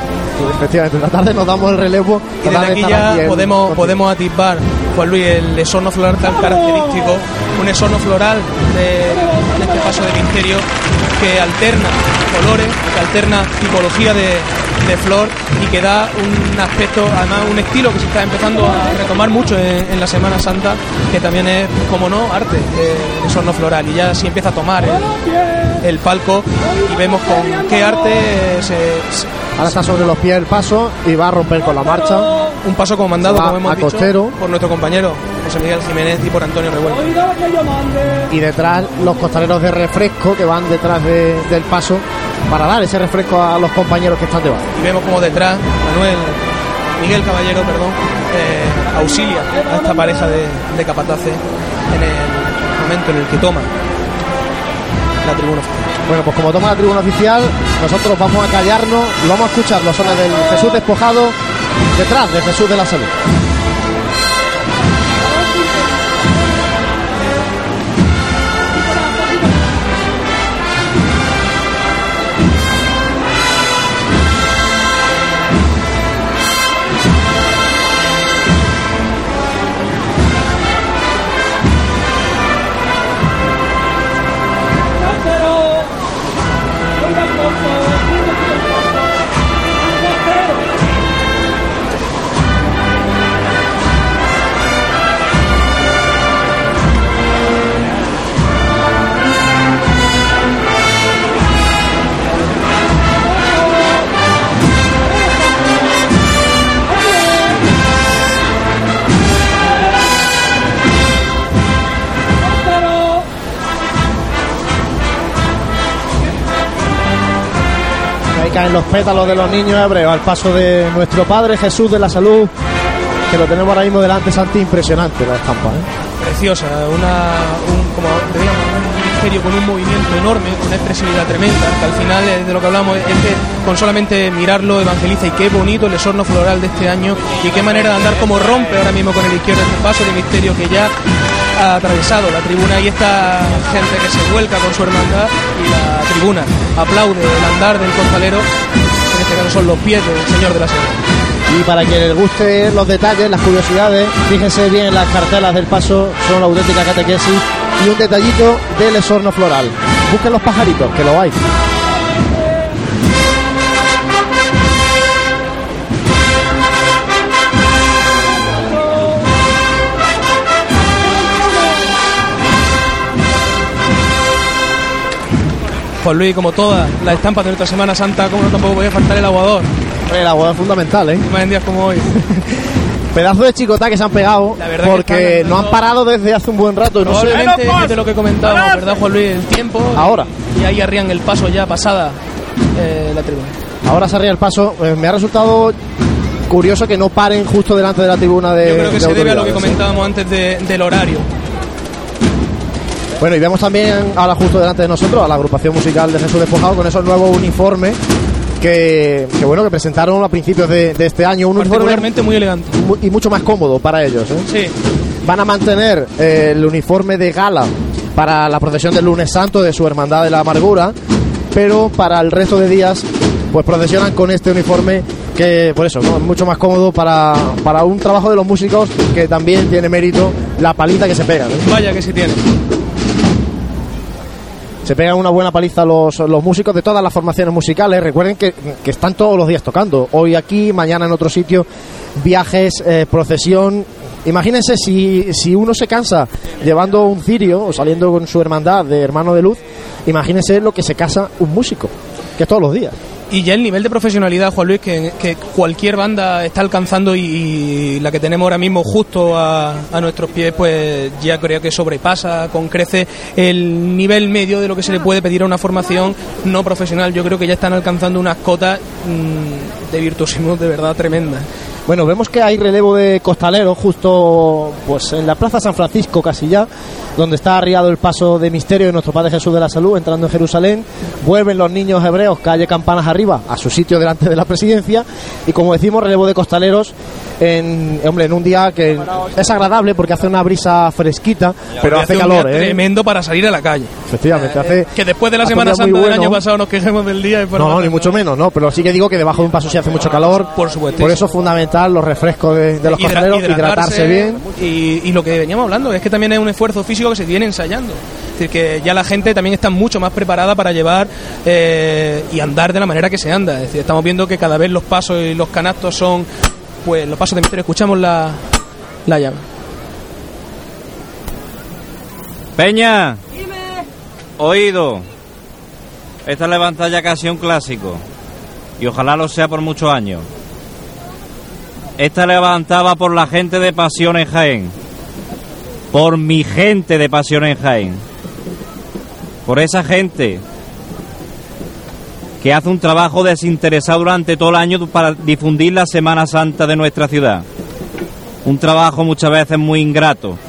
A: Efectivamente, esta tarde nos damos el relevo.
B: Y desde aquí ya
A: aquí
B: podemos, podemos atisbar, Juan Luis, el esorno floral tan característico, un esorno floral de, de este paso de misterio que alterna colores, que alterna tipología de, de flor y que da un aspecto, además un estilo que se está empezando a retomar mucho en, en la Semana Santa, que también es, como no, arte, eh, el esorno floral. Y ya sí empieza a tomar el, palco y vemos con qué arte eh, se-
A: Ahora está sobre los pies el paso y va a romper con la marcha.
B: un paso comandado, como hemos
A: a
B: dicho,
A: costero.
B: por nuestro compañero José Miguel Jiménez y por Antonio Revuelto.
A: Y detrás los costaleros de refresco que van detrás de- del paso para dar ese refresco a los compañeros que están debajo.
B: Y vemos como detrás Manuel, Miguel Caballero, perdón, eh, auxilia a esta pareja de, de capataces en el momento en el que toma la tribuna oficial.
A: Bueno, pues como toma la tribuna oficial, nosotros vamos a callarnos y vamos a escuchar los sones del Jesús despojado detrás de Jesús de la Salud. Caen los pétalos de los niños hebreos al paso de nuestro Padre Jesús de la Salud, que lo tenemos ahora mismo delante, Santi, impresionante la estampa. ¿eh?
B: Preciosa, una, un, como un misterio con un movimiento enorme, con una expresividad tremenda, que al final de lo que hablamos, es que con solamente mirarlo evangeliza y qué bonito el esorno floral de este año y qué manera de andar como rompe ahora mismo con el izquierdo este paso de misterio que ya ha atravesado la tribuna y esta gente que se vuelca con su hermandad y la tribuna aplaude el andar del costalero, en este caso son los pies del Señor de la Salud.
A: Y para que les guste los detalles, las curiosidades, fíjense bien en las cartelas del paso, son la auténtica catequesis y un detallito del esorno floral. Busquen los pajaritos, que lo hay.
B: Juan Luis, como todas las estampas de nuestra Semana Santa, como no tampoco podía faltar el aguador,
A: El agua es fundamental, ¿eh?
B: más en días como hoy.
A: Pedazo de chicotá que se han pegado
B: La verdad que
A: porque
B: están
A: no han parado desde hace un buen rato. y No sé,
B: Probablemente es de lo que comentábamos, ¿verdad, Juan Luis? El tiempo.
A: Ahora.
B: Y ahí arrían el paso ya pasada eh, la tribuna.
A: ahora se arría el paso. Eh, me ha resultado curioso que no paren justo delante de la tribuna de.
B: Yo creo que
A: de
B: se debe a lo que comentábamos antes de- del horario.
A: Bueno, y vemos también ahora justo delante de nosotros a la agrupación musical de Jesús Despojado con esos nuevos uniformes que, que, bueno que presentaron a principios de, de este año. Un uniforme
B: Particularmente muy elegante.
A: mu- y mucho más cómodo para ellos. ¿eh?
B: Sí,
A: Van a mantener eh, el uniforme de gala para la procesión del lunes santo de su Hermandad de la Amargura, pero para el resto de días pues procesionan con este uniforme que por eso, ¿no? es mucho más cómodo para, para un trabajo de los músicos que también tiene mérito la paliza que se pega. ¿no?
B: Vaya que sí tiene.
A: Se pegan una buena paliza los, los músicos de todas las formaciones musicales. Recuerden que, que están todos los días tocando. Hoy aquí, mañana en otro sitio. Viajes, eh, procesión. Imagínense si, si uno se cansa llevando un cirio o saliendo con su hermandad de hermano de luz. Imagínense lo que se casa un músico, que es todos los días.
B: Y ya el nivel de profesionalidad, Juan Luis, que, cualquier banda está alcanzando y, la que tenemos ahora mismo justo a, a nuestros pies, pues ya creo que sobrepasa con crece el nivel medio de lo que se le puede pedir a una formación no profesional. Yo creo que ya están alcanzando unas cotas mm, de virtuosismo de verdad tremendas.
A: Bueno, vemos que hay relevo de costaleros justo pues en la Plaza San Francisco, casi ya, donde está arriado el paso de misterio de nuestro Padre Jesús de la Salud, entrando en Jerusalén. Vuelven los niños hebreos, calle Campanas arriba, a su sitio delante de la presidencia. Y como decimos, relevo de costaleros en, hombre, en un día que es agradable porque hace una brisa fresquita, pero hace
B: un
A: calor, ¿eh?
B: Tremendo para salir a la calle.
A: Efectivamente,
B: Eh,
A: hace.
B: que después de la
A: hace
B: Semana Santa del año pasado nos quejemos del día. y
A: No,
B: lo
A: ni mucho menos, no, pero sí que digo que debajo de un paso sí hace mucho calor.
B: Por supuesto.
A: Por eso es fundamental los refrescos de, de los
B: Hidra-
A: costaleros, hidratarse bien.
B: Y, y lo que veníamos hablando es que también es un esfuerzo físico que se viene ensayando. Es decir, que ya la gente también está mucho más preparada para llevar eh, y andar de la manera que se anda. Es decir, estamos viendo que cada vez los pasos y los canastos son, pues, los pasos de misterio. Escuchamos la, la llave.
I: Peña. Oído. Esta levantada ya casi un clásico. Y ojalá lo sea por muchos años. Esta levantaba por la gente de Pasión en Jaén. Por mi gente de Pasión en Jaén. Por esa gente que hace un trabajo desinteresado durante todo el año para difundir la Semana Santa de nuestra ciudad. Un trabajo muchas veces muy ingrato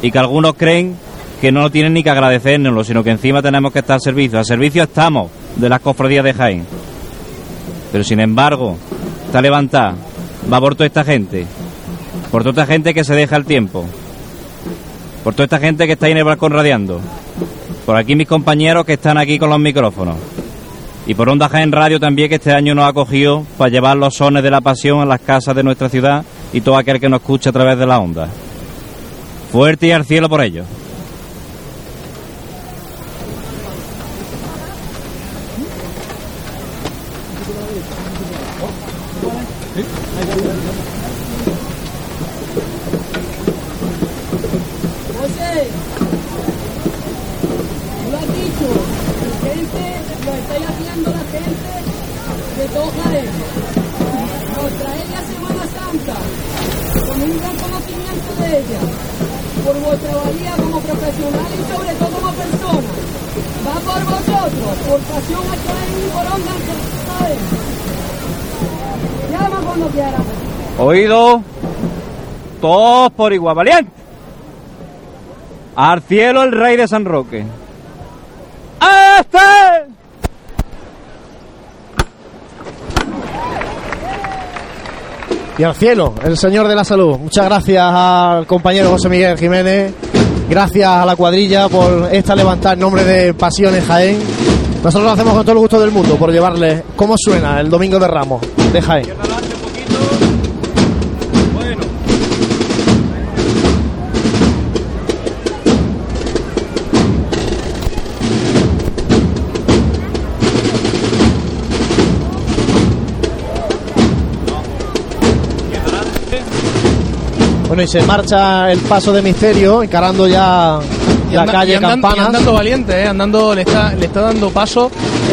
I: y que algunos creen que no tienen ni que agradecérnoslo, sino que encima tenemos que estar al servicio. Al servicio estamos de las cofradías de Jaén. Pero sin embargo, está levantada, va por toda esta gente, por toda esta gente que se deja el tiempo, por toda esta gente que está ahí en el balcón radiando, por aquí mis compañeros que están aquí con los micrófonos. Y por Onda Jaén Radio también que este año nos ha acogido para llevar los sones de la pasión a las casas de nuestra ciudad y todo aquel que nos escucha a través de la onda. Fuerte y al cielo por ello.
J: José, lo has dicho, la gente, lo estáis haciendo la gente de todo Jaén. Nos traéis la Semana Santa con un gran conocimiento de ella, por vuestra valía como profesional y sobre todo como persona. Va por vosotros, por pasión a Jaén y por onda a Jaén. Llama cuando quieras.
I: Oído. Todos por igual, valiente. Al cielo el rey de San Roque. ¡Este!
A: Y al cielo, el Señor de la Salud. Muchas gracias al compañero José Miguel Jiménez. Gracias a la cuadrilla por esta levantada en nombre de Pasiones Jaén. Nosotros lo hacemos con todo el gusto del mundo por llevarles cómo suena el Domingo de Ramos de Jaén. Bueno, y se marcha el paso de misterio, encarando ya la
B: anda-
A: calle
B: andan- y
A: Campanas.
B: andando valiente, ¿eh? andando, le está, le está dando paso.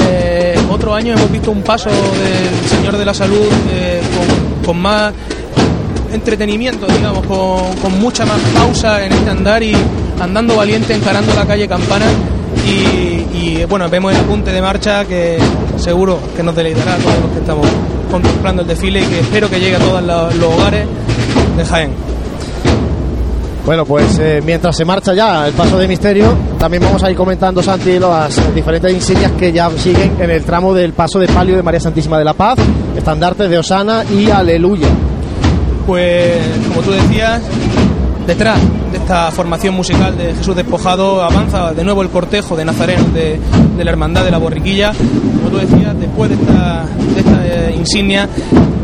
B: Eh, otro año hemos visto un paso del Señor de la Salud eh, con, con más entretenimiento, digamos, con, con mucha más pausa en este andar y andando valiente, encarando la calle Campana. Y, y, bueno, vemos el apunte de marcha que seguro que nos deleitará a todos los que estamos contemplando el desfile y que espero que llegue a todos los hogares de Jaén.
A: Bueno, pues eh, mientras se marcha ya el paso de misterio, también vamos a ir comentando, Santi, las diferentes insignias que ya siguen en el tramo del paso de palio de María Santísima de la Paz, estandartes de Osana y Aleluya.
B: Pues, como tú decías, detrás de esta formación musical de Jesús Despojado avanza de nuevo el cortejo de nazarenos de, la Hermandad de la Borriquilla. Como tú decías, después de esta, eh, insignia,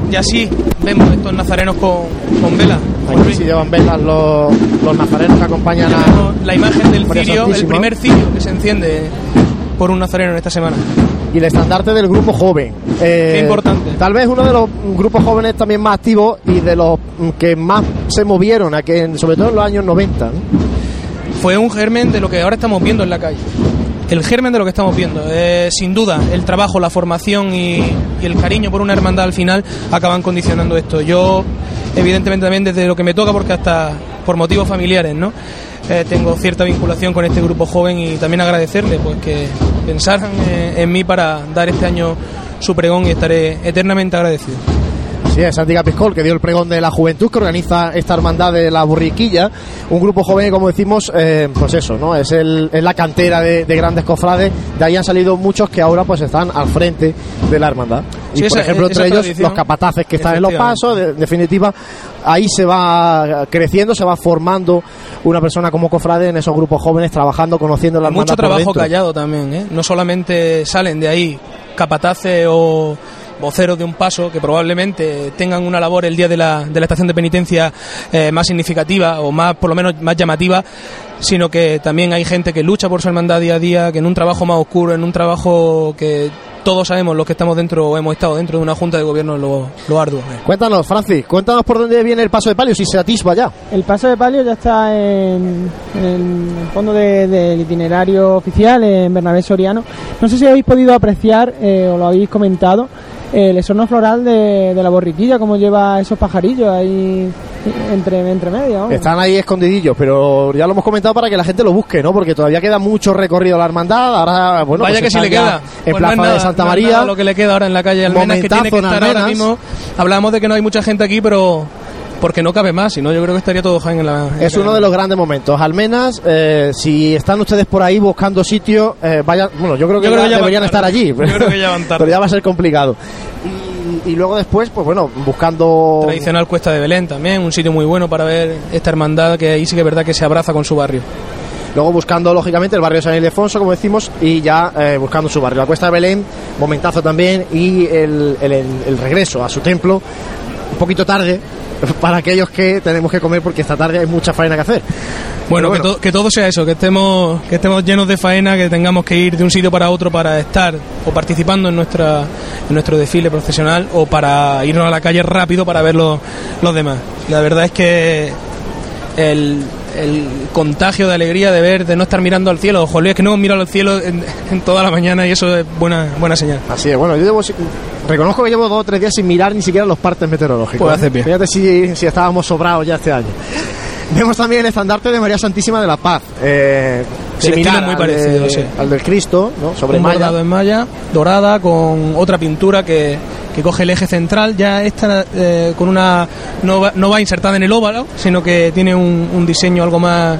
B: y así vemos estos nazarenos con, con vela.
A: Aquí sí llevan velas los, los nazarenos que acompañan a
B: La imagen del cirio, el primer cirio que se enciende por un nazareno en esta semana.
A: y el estandarte del grupo joven. Eh,
B: Qué importante.
A: Tal vez uno de los grupos jóvenes también más activos y de los que más se movieron, a que, sobre todo en los años 90. ¿no?
B: fue un germen de lo que ahora estamos viendo en la calle. El germen de lo que estamos viendo. Eh, sin duda, el trabajo, la formación y, y el cariño por una hermandad al final acaban condicionando esto. Yo, evidentemente, también desde lo que me toca, porque hasta por motivos familiares, ¿no? Eh, tengo cierta vinculación con este grupo joven y también agradecerle pues que pensaran eh, en mí para dar este año su pregón y estaré eternamente agradecido.
A: Sí, es Santi Capiscol, que dio el pregón de la juventud, que organiza esta hermandad de la burriquilla. Un grupo joven, como decimos, eh, pues eso, ¿no? Es, el, es la cantera de, de grandes cofrades. De ahí han salido muchos que ahora pues están al frente de la hermandad. Y,
B: Sí,
A: por
B: esa-
A: ejemplo, entre ellos, los capataces que están en los pasos. De- en definitiva, ahí se va creciendo, se va formando una persona como cofrade en esos grupos jóvenes, trabajando, conociendo la
B: Mucho trabajo callado también, ¿eh? No solamente salen de ahí capataces o voceros de un paso que probablemente tengan una labor el día de la, de la estación de penitencia eh, más significativa o más por lo menos más llamativa sino que también hay gente que lucha por su hermandad día a día que en un trabajo más oscuro en un trabajo que todos sabemos los que estamos dentro o hemos estado dentro de una junta de gobierno lo, lo arduo.
A: Cuéntanos, Francis, cuéntanos por dónde viene el paso de palio, si se atisba ya.
C: El paso de palio ya está en, en el fondo de- del itinerario oficial en Bernabé Soriano. No sé si habéis podido apreciar eh, o lo habéis comentado el esorno floral de, de la borriquilla, cómo lleva esos pajarillos ahí entre, entre medio.
A: Están ahí escondidillos, pero ya lo hemos comentado para que la gente lo busque, ¿no? Porque todavía queda mucho recorrido a la hermandad. Ahora, bueno,
B: Vaya
A: pues
B: que si le queda.
A: En
B: Pues
A: Plaza
B: nada,
A: de Santa María.
B: lo que le queda ahora en la calle Almenas, que tiene que estar ahora mismo. Hablamos de que no hay mucha gente aquí, pero porque no cabe más, si no yo creo que estaría todo Jaén en la... en
A: Es uno de los grandes momentos. Almenas, eh, si están ustedes por ahí buscando sitio, eh, vayan, bueno, yo creo que,
B: Yo creo
A: ya
B: que ya
A: deberían estar allí.
B: Yo creo que ya van tarde.
A: pero ya va a ser complicado. Y, y luego después, pues bueno, buscando
B: Tradicional Cuesta de Belén también, un sitio muy bueno para ver esta hermandad que ahí sí que es verdad que se abraza con su barrio.
A: Luego buscando, lógicamente, el barrio de San Ildefonso, como decimos, y ya eh, buscando su barrio. La Cuesta de Belén, momentazo también, y el, el- el regreso a su templo, un poquito tarde, para aquellos que tenemos que comer, porque esta tarde hay mucha faena que hacer.
B: Bueno, Que, to- que todo sea eso, que estemos, que estemos llenos de faena, que tengamos que ir de un sitio para otro para estar o participando en, nuestra, en nuestro desfile profesional o para irnos a la calle rápido para ver los, los demás. La verdad es que el, el contagio de alegría de ver, de no estar mirando al cielo, ojo, Luis, es que no hemos mirado al cielo en, en toda la mañana y eso es buena, buena señal.
A: Así es, bueno, yo llevo, reconozco que llevo dos o tres días sin mirar ni siquiera los partes meteorológicos.
B: Pues
A: ¿eh?
B: haces bien.
A: Fíjate si, si estábamos sobrados ya este año. Vemos también el estandarte de María Santísima de la Paz. Eh, similar
B: muy
A: al
B: parecido,
A: de-
B: sí.
A: al del Cristo, ¿no? Sobre
B: un
A: malla.
B: en malla dorada con otra pintura que, que coge el eje central ya esta eh, con una no va, no va insertada en el óvalo sino que tiene un, un diseño algo más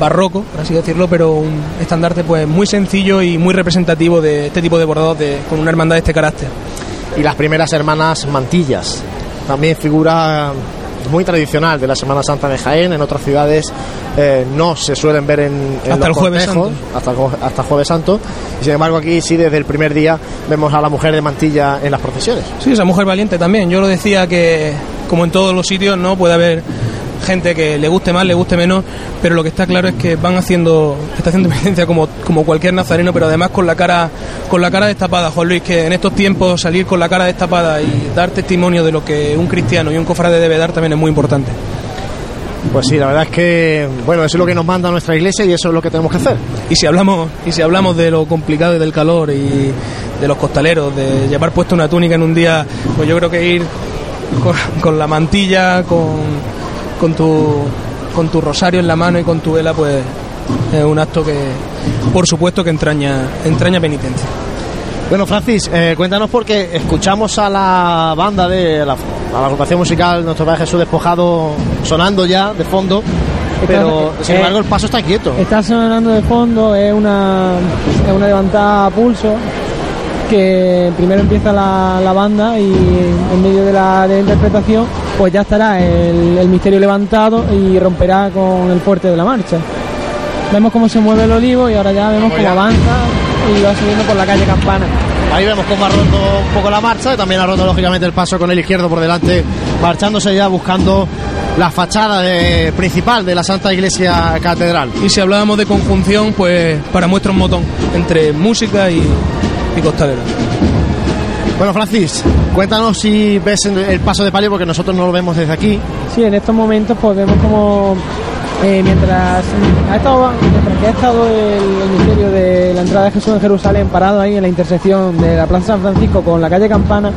B: barroco por así decirlo pero un estandarte pues muy sencillo y muy representativo de este tipo de bordados de, con una hermandad de este carácter
A: y las primeras hermanas mantillas. También figura muy tradicional de la Semana Santa de Jaén. En otras ciudades eh, no se suelen ver en, en
B: Hasta
A: los
B: el Jueves
A: cortejos,
B: Santo.
A: Hasta, el hasta el Jueves Santo. Y sin embargo, aquí sí, desde el primer día vemos a la mujer de mantilla en las procesiones.
B: Sí, esa mujer valiente también. Yo lo decía que, como en todos los sitios, no puede haber gente que le guste más, le guste menos, pero lo que está claro es que van haciendo estación de penitencia como, como cualquier nazareno, pero además con la cara con la cara destapada, Juan Luis, que en estos tiempos salir con la cara destapada y dar testimonio de lo que un cristiano y un cofrade debe dar también es muy importante.
A: Pues sí, la verdad es que, bueno, eso es lo que nos manda nuestra iglesia y eso es lo que tenemos que hacer.
B: Y si hablamos y si hablamos de lo complicado y del calor y de los costaleros, de llevar puesto una túnica en un día, pues yo creo que ir con, con la mantilla, con, con tu con tu rosario en la mano y con tu vela, pues es un acto que, por supuesto, que entraña entraña penitencia.
A: Bueno, Francis, eh, cuéntanos porque escuchamos a la banda de la, a la agrupación musical Nuestro Padre Jesús Despojado sonando ya de fondo, pero sin
C: eh,
A: embargo el paso está quieto.
C: Está sonando de fondo, es una, es una levantada a pulso que primero empieza la, la banda y en medio de la, de la interpretación pues ya estará el, el misterio levantado y romperá con el fuerte de la marcha. Vemos cómo se mueve el olivo y ahora ya vemos cómo avanza y va subiendo por la calle Campana.
A: Ahí vemos cómo ha roto un poco la marcha y también ha roto lógicamente el paso con el izquierdo por delante, marchándose ya buscando la fachada de- principal de la Santa Iglesia Catedral.
B: Y si hablábamos de conjunción, pues para muestra un botón entre música y, y costalero.
A: Bueno, Francis, cuéntanos si ves el paso de palio porque nosotros no lo vemos desde aquí.
C: Sí, en estos momentos pues vemos como eh, mientras ha estado mientras que ha estado el, el misterio de la entrada de Jesús en Jerusalén parado ahí en la intersección de la Plaza San Francisco con la calle Campana,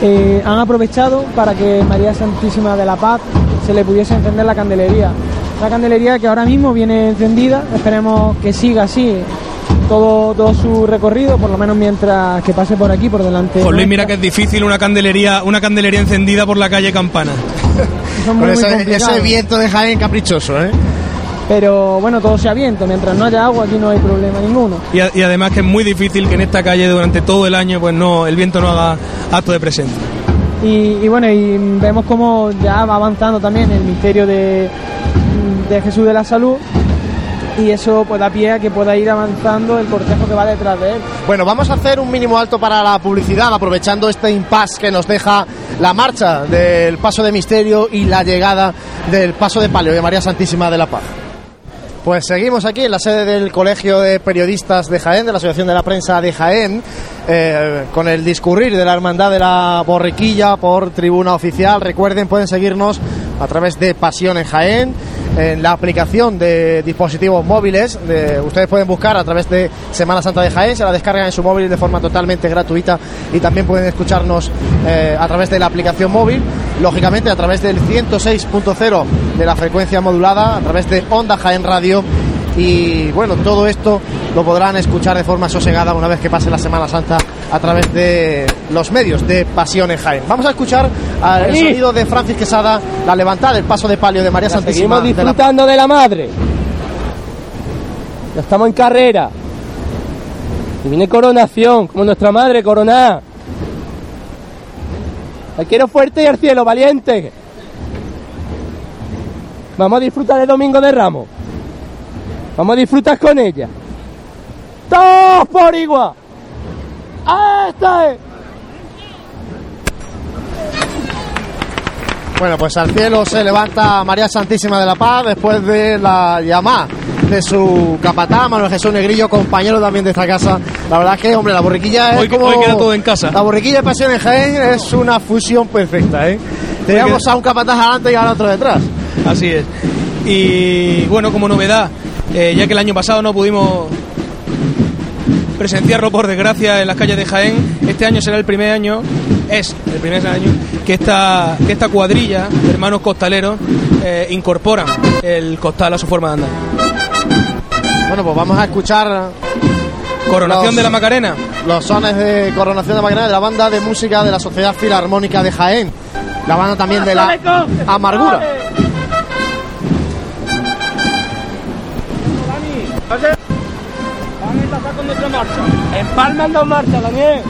C: eh, han aprovechado para que María Santísima de la Paz se le pudiese encender la candelería. La candelería que ahora mismo viene encendida, esperemos que siga así todo, todo su recorrido, por lo menos mientras que pase por aquí, por delante.
B: Juan Luis,
C: nuestra.
B: mira que es difícil una candelería, una candelería encendida por la calle Campana.
C: Son
A: Con
C: muy, muy
A: ese, viento de Jaén caprichoso, ¿eh?
C: Pero bueno, todo sea viento, mientras no haya agua aquí no hay problema ninguno.
B: Y, a- y además que es muy difícil que en esta calle durante todo el año pues no el viento no haga acto de presencia.
C: Y, y bueno, y vemos como ya va avanzando también el misterio de, de Jesús de la Salud y eso pues da pie a que pueda ir avanzando el cortejo que va detrás de él.
A: Bueno, vamos a hacer un mínimo alto para la publicidad, aprovechando este impasse que nos deja la marcha del paso de misterio y la llegada del paso de palio de María Santísima de la Paz. Pues seguimos aquí en la sede del Colegio de Periodistas de Jaén, de la Asociación de la Prensa de Jaén, eh, con el discurrir de la Hermandad de la Borriquilla por tribuna oficial. Recuerden, pueden seguirnos a través de Pasión en Jaén, en la aplicación de dispositivos móviles. de- ustedes pueden buscar a través de Semana Santa de Jaén, se la descargan en su móvil de forma totalmente gratuita y también pueden escucharnos eh, a través de la aplicación móvil, lógicamente a través del 106.0 de la frecuencia modulada, a través de Onda Jaén Radio y bueno, todo esto lo podrán escuchar de forma sosegada una vez que pase la Semana Santa a través de los medios de Pasión en Jaén. Vamos a escuchar
K: Feliz.
A: sonido de Francis Quesada, la levantada del paso de palio de María Santísima.
K: Seguimos
A: de la-
K: disfrutando de la madre. Ya estamos en carrera. Y viene coronación, como nuestra madre coronada. La quiero fuerte y al cielo, valiente. Vamos a disfrutar el domingo de Ramos. Vamos a disfrutar con ella. ¡Todos por igual! ¡Esta es!
A: Bueno, pues al cielo se levanta María Santísima de la Paz después de la llamada de su capataz, Manuel Jesús Negrillo, compañero también de esta casa. La verdad es que, hombre, la borriquilla es
B: Hoy-
A: como...
B: hoy queda todo en casa.
A: La borriquilla de Pasión en Jaén es una fusión perfecta, ¿eh? Teníamos a un capataz adelante y ahora otro detrás.
B: Así es. Y bueno, como novedad, eh, ya que el año pasado no pudimos presenciarlo por desgracia en las calles de Jaén, este año será el primer año, es el primer año que esta, que esta cuadrilla de hermanos costaleros eh, incorporan el costal a su forma de andar.
A: Bueno, pues vamos a escuchar
B: Coronación
A: Los-
B: de la Macarena.
A: los sones de coronación de Macarena de la banda de música de la Sociedad Filarmónica de Jaén. La banda también de la Amargura.
K: Vamos a empezar con nuestra marcha. Empalman dos marchas, Daniel.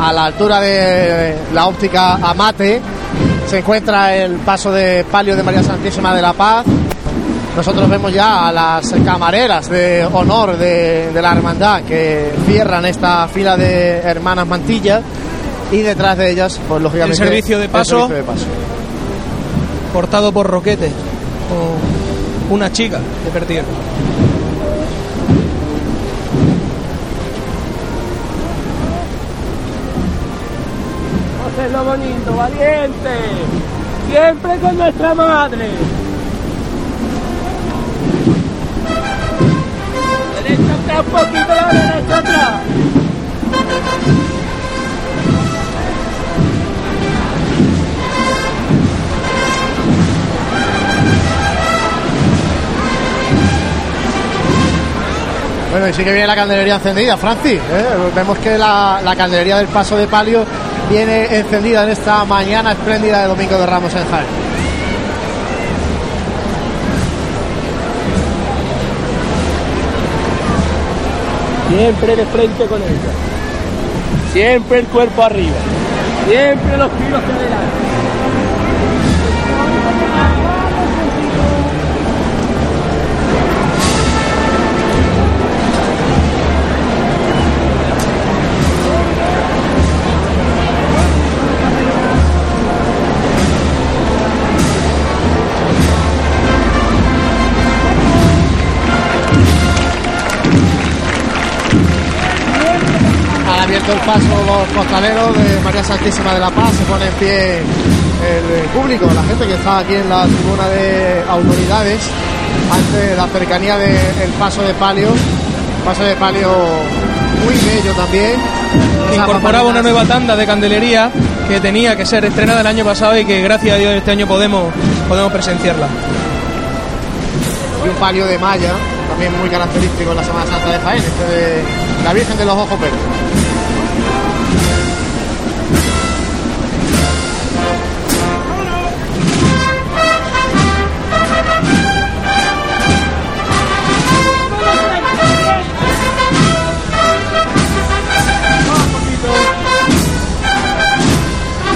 A: a la altura de la óptica Amate se encuentra el paso de palio de María Santísima de la Paz. Nosotros vemos ya a las camareras de honor de, de la hermandad que cierran esta fila de hermanas mantillas y detrás de ellas, pues lógicamente,
B: El servicio de
A: el
B: paso.
A: servicio de paso.
B: cortado por Roquete o una chica de Pertiguero.
K: Hacerlo bonito, valiente. Siempre con nuestra madre. Derecha atrás, un poquito la derecha atrás.
A: Bueno, y sí que viene la candelería encendida, Francis. ¿eh? Vemos que la, la candelería del paso de palio viene encendida en esta mañana espléndida de Domingo de Ramos en Jaén.
K: Siempre de frente con ella. Siempre el cuerpo arriba. Siempre los kilos hacia adelante.
A: Abierto el paso los costaleros de María Santísima de la Paz, se pone en pie el público, la gente que está aquí en la tribuna de autoridades ante la cercanía del paso de palio, paso de palio muy bello también.
B: que incorporaba una nueva tanda de candelería que tenía que ser estrenada el año pasado y que gracias a Dios este año podemos, podemos presenciarla.
A: y un palio de malla, también muy característico en la Semana Santa de Jaén, este de la Virgen de los Ojos Verdes.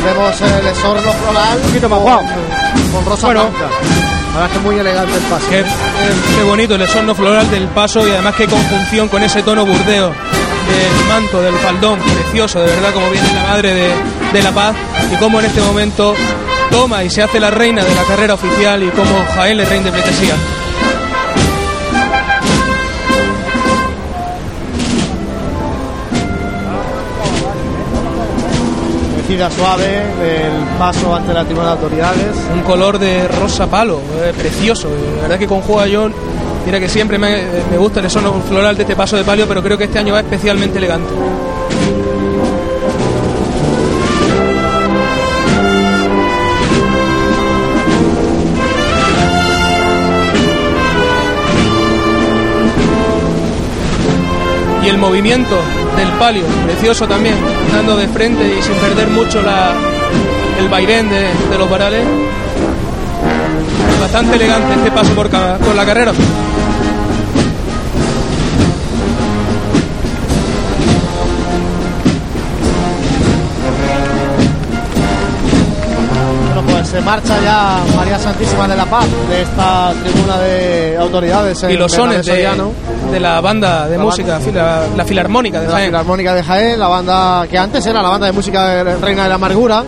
A: Vemos el esorno floral con, con rosa
B: Bueno.
A: blanca. Es que muy elegante el paso.
B: Qué, qué bonito el esorno floral del paso y además qué conjunción con ese tono burdeo del manto, del faldón, precioso, de verdad, como viene la madre de, de la paz y cómo en este momento toma y se hace la reina de la carrera oficial y cómo Jaén le rinde pleitesía.
A: Decida suave el paso ante la tribuna de autoridades.
B: Un color de rosa palo, eh, precioso, de verdad que conjuga yo. Mira que siempre me, me gusta el esorno floral de este paso de palio, pero creo que este año va especialmente elegante. y el movimiento del palio, precioso también, andando de frente y sin perder mucho la, el vaivén de, los varales. Bastante elegante este paso por la carrera.
A: Se marcha ya María Santísima de la Paz de esta tribuna de autoridades. en
B: Y los sones de, la banda de
A: La
B: música,
A: banda.
B: fila- la filarmónica de
A: la
B: Jaén.
A: Filarmónica de Jaén, la banda que antes era la banda de música de Reina de la Amargura,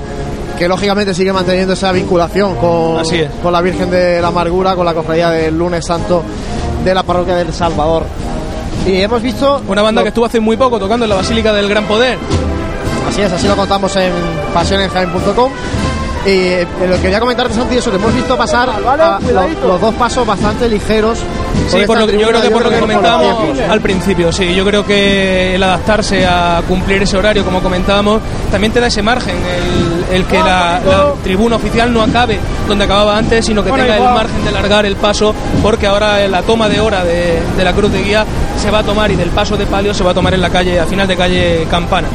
A: que lógicamente sigue manteniendo esa vinculación con,
B: Así es.
A: con la Virgen de la Amargura, con la cofradía del lunes santo de la parroquia del Salvador. Y hemos visto...
B: Una banda
A: lo-
B: que estuvo hace muy poco tocando en la Basílica del Gran Poder.
A: Así es, así lo contamos en pasionenjaen.com. Y eh, lo que quería comentarte, Santi, eso, que hemos visto pasar a los, los dos pasos bastante ligeros.
B: Sí,
A: esta
B: por lo que, yo creo que por lo que comentábamos al principio, sí, yo creo que el adaptarse a cumplir ese horario, como comentábamos, también te da ese margen, el, el que la, la tribuna oficial no acabe donde acababa antes, sino que tenga el margen de largar el paso, porque ahora la toma de hora de, de la cruz de guía se va a tomar y del paso de palio se va a tomar en la calle, a final de calle Campana.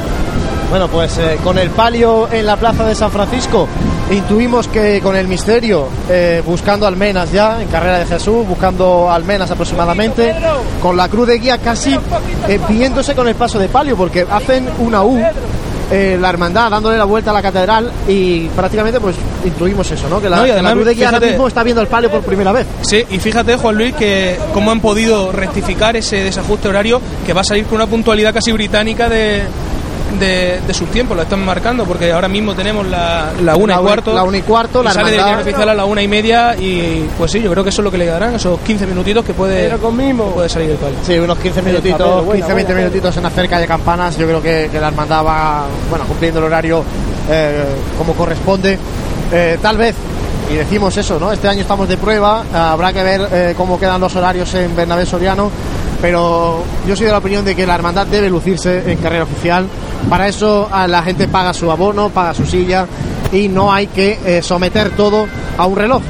A: Bueno, pues eh, con el palio en la plaza de San Francisco, intuimos que con el misterio, eh, buscando almenas ya, en carrera de Jesús, buscando almenas aproximadamente, con la cruz de guía casi eh, viéndose con el paso de palio, porque hacen una U. eh, la hermandad dándole la vuelta a la catedral y prácticamente pues intuimos eso, ¿no? Que la,
B: No, y
A: que la cruz de guía ahora mismo está viendo el palio por primera vez.
B: Sí, y fíjate, Juan Luis, que cómo han podido rectificar ese desajuste horario que va a salir con una puntualidad casi británica de, de, de sus tiempos, lo están marcando, porque ahora mismo tenemos la, la una
A: La
B: y cuarto.
A: la una y cuarto, la
B: sale de
A: hermandad.
B: oficial a la una y media, y pues sí, yo creo que eso es lo que le darán, esos 15 minutitos que puede,
K: Pero conmigo.
B: puede salir el palio.
A: Sí, unos 15 minutitos,
K: Papel, buena,
A: 15, 20
K: buena,
A: minutitos en la cerca de campanas. Yo creo que, que la hermandad va bueno, cumpliendo el horario eh, como corresponde. Eh, tal vez, y decimos eso, ¿no? Este año estamos de prueba, habrá que ver eh, cómo quedan los horarios en Bernabé Soriano. Pero yo soy de la opinión de que la hermandad debe lucirse en carrera oficial. Para eso a la gente paga su abono, paga su silla y no hay que eh, someter todo a un reloj.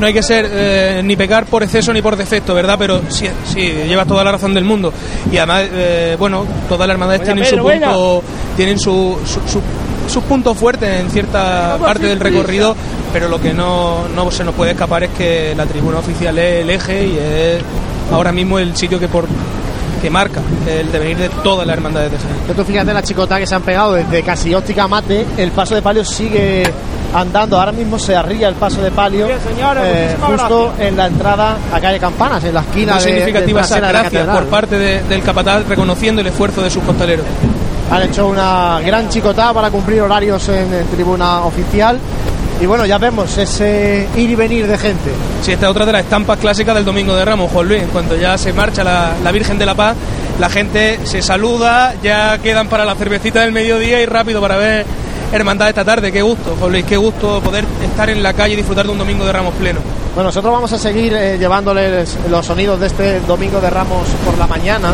B: No hay que ser eh, ni pecar por exceso ni por defecto, ¿verdad? Pero sí, sí llevas toda la razón del mundo. Y además, eh, bueno, todas las hermandades tienen su punto, tienen su, su- su- sus puntos fuertes en cierta parte del recorrido, pero lo que no, no se nos puede escapar es que la tribuna oficial es el eje y es ahora mismo el sitio que por que marca el devenir de todas las hermandades de Jaén.
A: Tú fíjate la chicota que se han pegado desde casi óptica mate, el paso de palio sigue andando, ahora mismo se arría el paso de palio
C: Bien, señores,
A: eh, justo
C: gracias.
A: en la entrada a calle Campanas, en la esquina
B: Muy
A: de,
B: significativa
A: de
B: esa gracia por parte de- del capataz reconociendo el esfuerzo de sus costaleros.
A: Han hecho una gran chicotada para cumplir horarios en, en tribuna oficial. Y bueno, ya vemos ese ir y venir de gente.
B: Sí, esta es otra de las estampas clásicas del Domingo de Ramos, Juan Luis. En cuanto ya se marcha la, la Virgen de la Paz, la gente se saluda, ya quedan para la cervecita del mediodía y rápido para ver Hermandad esta tarde. Qué gusto, Juan Luis, qué gusto poder estar en la calle y disfrutar de un Domingo de Ramos pleno.
A: Bueno, nosotros vamos a seguir eh, llevándoles los sonidos de este domingo de Ramos por la mañana.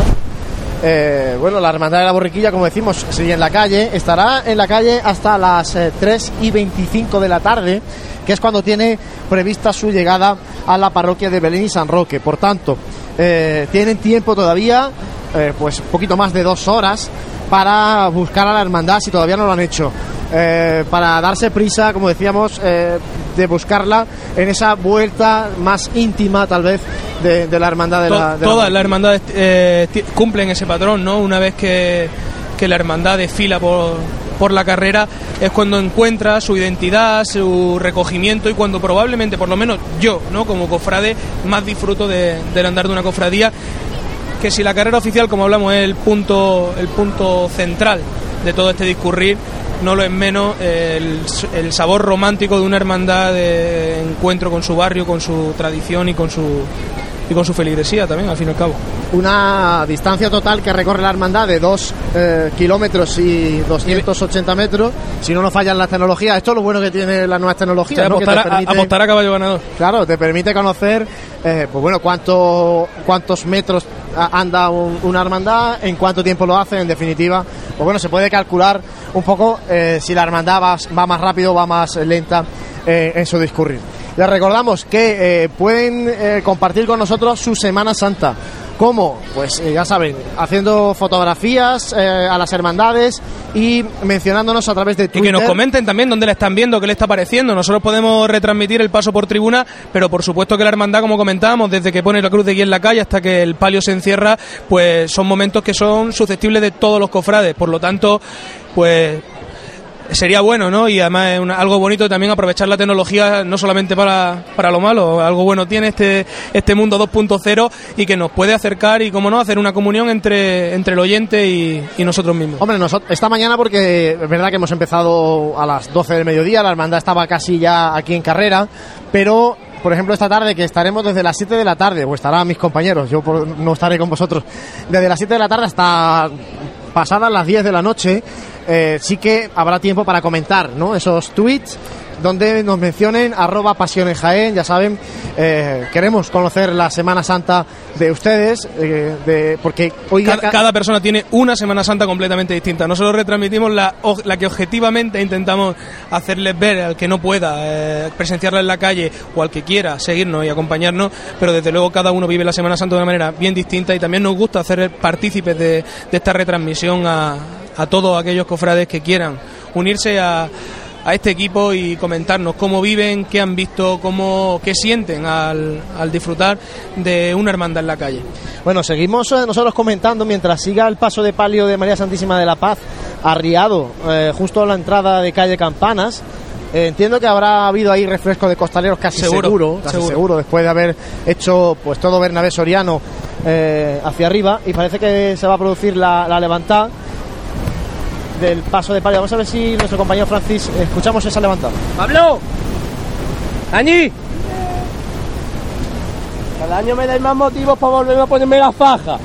A: Eh, bueno, la Hermandad de la Borriquilla, como decimos, sigue en la calle. Estará en la calle hasta las eh, 3 y 25 de la tarde, que es cuando tiene prevista su llegada a la parroquia de Belén y San Roque. Por tanto, eh, tienen tiempo todavía, eh, pues un poquito más de dos horas, para buscar a la hermandad si todavía no lo han hecho. Eh, para darse prisa, como decíamos, eh, de buscarla en esa vuelta más íntima, tal vez, de, de la hermandad de
B: To-
A: la. de la
B: Todas las hermandades eh, cumplen ese patrón, ¿no? Una vez que, que la hermandad desfila por, por la carrera, es cuando encuentra su identidad, su recogimiento y cuando probablemente, por lo menos yo, ¿no? Como cofrade, más disfruto de- del andar de una cofradía. Que si la carrera oficial, como hablamos, es el punto, el punto central de todo este discurrir, no lo es menos el, el sabor romántico de una hermandad de encuentro con su barrio, con su tradición y con su y con su feligresía también, al fin y al cabo.
A: Una distancia total que recorre la hermandad de 2 kilómetros y 280 metros. Si no nos fallan las tecnologías, esto es lo bueno que tiene las nuevas tecnologías.
B: O sea,
A: ¿no? Que te
B: apostar, a,
A: permite-
B: apostar a caballo ganador.
A: Claro, te permite conocer, eh, pues bueno, cuánto, cuántos metros anda un- una hermandad, en cuánto tiempo lo hace, en definitiva. Pues bueno, se puede calcular un poco eh, si la hermandad va, va más rápido o va más lenta eh, en su discurrir. Les recordamos que eh, pueden compartir con nosotros su Semana Santa. ¿Cómo? Pues eh, ya saben, haciendo fotografías eh, a las hermandades y mencionándonos a través de
B: Y
A: Twitter.
B: que nos comenten también dónde la están viendo, qué le está pareciendo. Nosotros podemos retransmitir el paso por tribuna, pero por supuesto que la hermandad, como comentábamos, desde que pone la cruz de guía en la calle hasta que el palio se encierra, pues son momentos que son susceptibles de todos los cofrades. Por lo tanto, pues sería bueno, ¿no? Y además es una- algo bonito también aprovechar la tecnología no solamente para, para lo malo, algo bueno tiene este, este mundo 2.0 y que nos puede acercar y, como no, hacer una comunión entre, entre el oyente y, nosotros mismos.
A: Hombre, nosotros, esta mañana porque es verdad que hemos empezado a las 12 del mediodía, la hermandad estaba casi ya aquí en carrera, pero por ejemplo esta tarde que estaremos desde las 7 de la tarde, o estarán mis compañeros, yo por- no estaré con vosotros, desde las 7 de la tarde hasta pasadas las 10 de la noche, eh, sí que habrá tiempo para comentar ¿no? esos tweets donde nos mencionen arroba pasión en Jaén, ya saben, eh, queremos conocer la Semana Santa de ustedes, eh, de, porque hoy
B: Cada,
A: ca-
B: cada persona tiene una Semana Santa completamente distinta. Nosotros retransmitimos la, la que objetivamente intentamos hacerles ver al que no pueda eh, presenciarla en la calle o al que quiera seguirnos y acompañarnos, pero desde luego cada uno vive la Semana Santa de una manera bien distinta y también nos gusta hacer partícipes de, de esta retransmisión a, a todos aquellos cofrades que quieran unirse a a este equipo y comentarnos cómo viven, qué han visto, cómo, qué sienten al, al disfrutar de una hermandad en la calle.
A: Bueno, seguimos eh, nosotros comentando mientras siga el paso de palio de María Santísima de la Paz arriado eh, justo a la entrada de calle Campanas. Eh, entiendo que habrá habido ahí refresco de costaleros casi
B: Seguro,
A: seguro, casi
B: seguro.
A: seguro, después de haber hecho pues todo Bernabé Soriano eh, hacia arriba y parece que se va a producir la, la levantada del paso de palio. Vamos a ver si nuestro compañero Francis escuchamos esa levantada.
K: ¡Pablo! ¡Añi! Cada año me dais más motivos para volverme a ponerme la faja.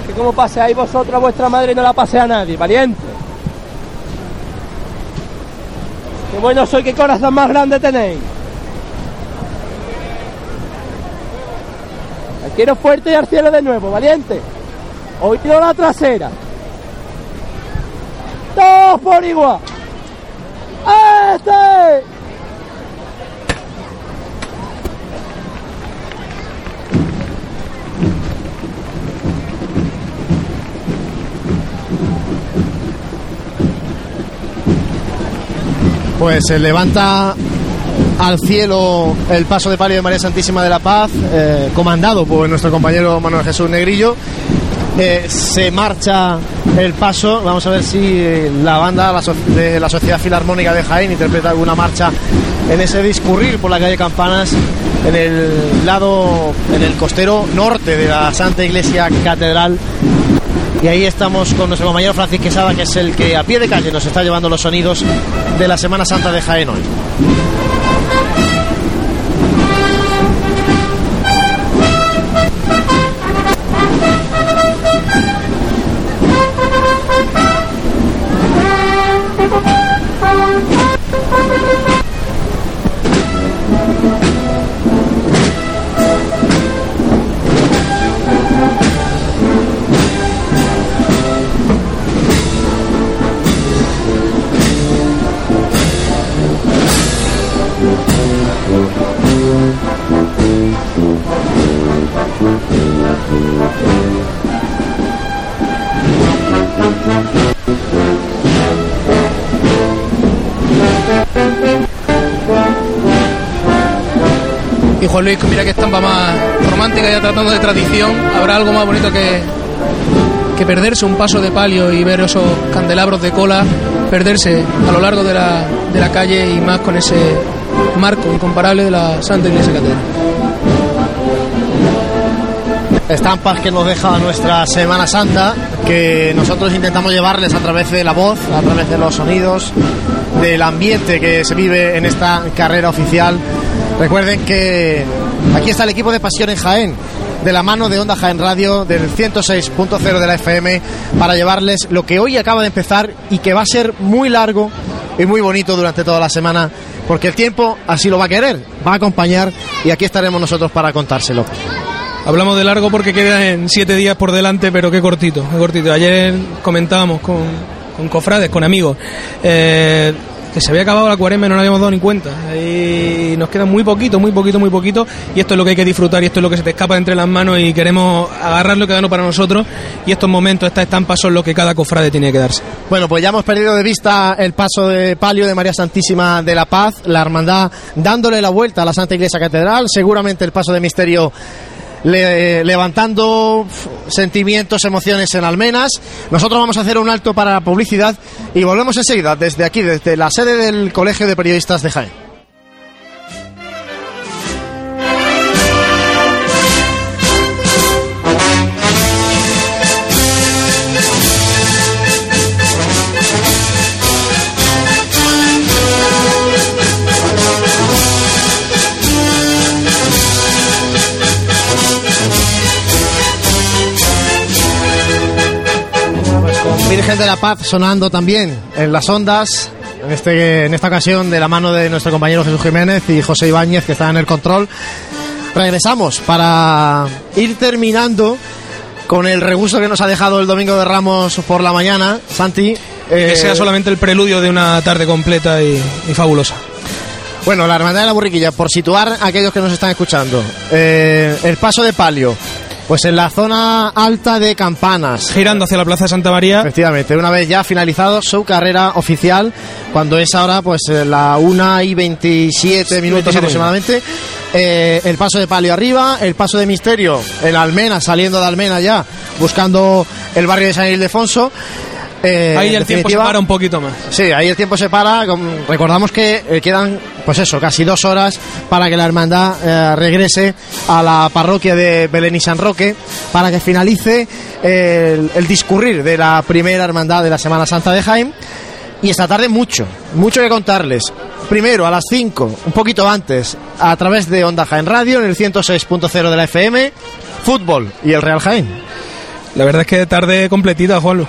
K: Es que como paseáis vosotros a vuestra madre no la pasea a nadie, valiente. Qué bueno soy, qué corazón más grande tenéis. La quiero fuerte y al cielo de nuevo, valiente. Oído la trasera. ¡Dos por igual! ¡Este!
A: Pues se levanta al cielo el paso de palio de María Santísima de la Paz, eh, comandado por nuestro compañero Manuel Jesús Negrillo. Eh, se marcha el paso. Vamos a ver si la banda la so- de la Sociedad Filarmónica de Jaén interpreta alguna marcha en ese discurrir por la calle Campanas, en el lado, en el costero norte de la Santa Iglesia Catedral. Y ahí estamos con nuestro compañero Francis Quesada, que es el que a pie de calle nos está llevando los sonidos de la Semana Santa de Jaén hoy.
B: Juan Luis, mira que estampa más romántica ya tratando de tradición. Habrá algo más bonito que, que perderse un paso de palio y ver esos candelabros de cola, perderse a lo largo de la, de la calle y más con ese marco incomparable de la Santa Iglesia Catedral.
A: estampas que nos deja nuestra Semana Santa, que nosotros intentamos llevarles a través de la voz, a través de los sonidos, del ambiente que se vive en esta carrera oficial. Recuerden que aquí está el equipo de Pasión en Jaén, de la mano de Onda Jaén Radio, del 106.0 de la FM, para llevarles lo que hoy acaba de empezar y que va a ser muy largo y muy bonito durante toda la semana, porque el tiempo así lo va a querer, va a acompañar y aquí estaremos nosotros para contárselo.
B: Hablamos de largo porque queda en siete días por delante, pero qué cortito, qué cortito. Ayer comentábamos con, con cofrades, con amigos, eh, que se había acabado la cuaresma y no nos habíamos dado ni cuenta. Y nos queda muy poquito, muy poquito, muy poquito. Y esto es lo que hay que disfrutar y esto es lo que se te escapa entre las manos y queremos agarrarlo cada uno para nosotros. Y estos momentos, estas estampas son lo que cada cofrade tiene que darse.
A: Bueno, pues ya hemos perdido de vista el paso de palio de María Santísima de la Paz, la hermandad dándole la vuelta a la Santa Iglesia Catedral, seguramente el paso de misterio le- levantando pf, sentimientos, emociones en Almenas. Nosotros vamos a hacer un alto para la publicidad y volvemos enseguida desde aquí, desde la sede del Colegio de Periodistas de Jaén. De la Paz sonando también en las ondas, en, este, en esta ocasión de la mano de nuestro compañero Jesús Jiménez y José Ibáñez que están en el control. Regresamos para ir terminando con el regusto que nos ha dejado el domingo de Ramos por la mañana. Santi.
B: que
A: eh,
B: sea solamente el preludio de una tarde completa y, y fabulosa.
A: Bueno, la Hermandad de la Burriquilla, por situar a aquellos que nos están escuchando, eh, el paso de palio, pues en la zona alta de Campanas.
B: Girando hacia la Plaza de Santa María.
A: Efectivamente, una vez ya finalizado su carrera oficial, cuando es ahora pues eh, la 1 y 27 minutos
B: 27.
A: aproximadamente, eh, el paso de palio arriba, el paso de misterio, el Almena, saliendo de Almena ya, buscando el barrio de San Ildefonso. Eh,
B: Ahí el tiempo se para un poquito más.
A: Sí, ahí el tiempo se para. Recordamos que eh, quedan, pues eso, casi dos horas para que la hermandad eh, regrese a la parroquia de Belén y San Roque para que finalice el, el discurrir de la primera hermandad de la Semana Santa de Jaén. Y esta tarde mucho, mucho que contarles. Primero a las 5, un poquito antes, a través de Onda Jaén Radio, en el 106.0 de la FM, fútbol y el Real Jaén.
B: La verdad es que tarde completita, Juanlu.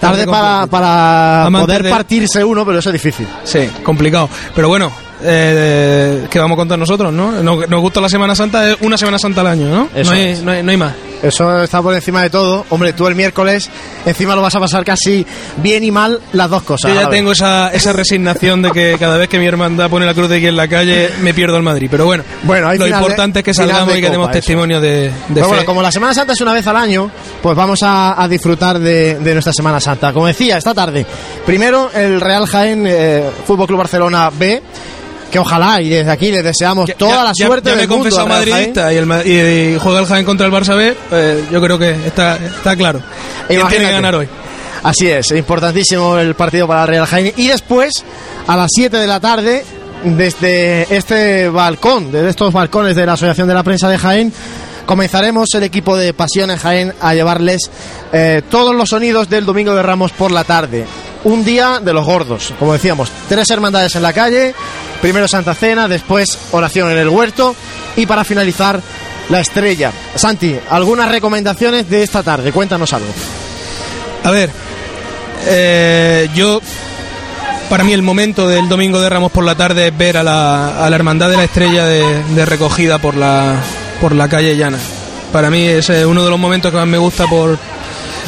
A: Tarde para, para poder
B: de-
A: partirse uno, pero eso es difícil.
B: Sí, complicado. Pero bueno, eh, ¿qué vamos a contar nosotros, no? Nos, nos gusta la Semana Santa, es una Semana Santa al año, ¿no?
A: Eso
B: no, hay,
A: es.
B: no, hay, no hay más.
A: Eso está por encima de todo. Hombre, tú el miércoles encima lo vas a pasar casi bien y mal las dos cosas.
B: Yo ya tengo esa, esa resignación de que cada vez que mi hermandad pone la cruz de aquí en la calle, me pierdo el Madrid. Pero bueno,
A: Bueno, hay
B: lo
A: de-
B: importante es que salgamos y que demos testimonio de, de
A: Pero
B: fe.
A: bueno, como la Semana Santa es una vez al año, pues vamos a, a disfrutar de, de nuestra Semana Santa. Como decía, esta tarde, primero el Real Jaén eh, Fútbol Club Barcelona B, que ojalá, y desde aquí les deseamos toda la
B: Ya-
A: suerte
B: ya me
A: del mundo. Jaén.
B: madridista y, el, y- y juega el Jaén contra el Barça B, pues yo creo que está, está claro. ¿Quién tiene
A: Imagínate.
B: que ganar hoy?
A: Así es, importantísimo el partido para el Real Jaén. Y después, a las 7 de la tarde, desde este balcón, desde estos balcones de la Asociación de la Prensa de Jaén, comenzaremos el equipo de Pasión en Jaén a llevarles eh, todos los sonidos del Domingo de Ramos por la tarde. Un día de los gordos, como decíamos, tres hermandades en la calle, primero Santa Cena, después oración en el huerto y para finalizar la estrella. Santi, algunas recomendaciones de esta tarde, cuéntanos algo.
B: A ver, eh, yo, para mí el momento del domingo de Ramos por la tarde es ver a la, a la Hermandad de la Estrella de, de recogida por la, por la calle llana. Para mí es uno de los momentos que más me gusta por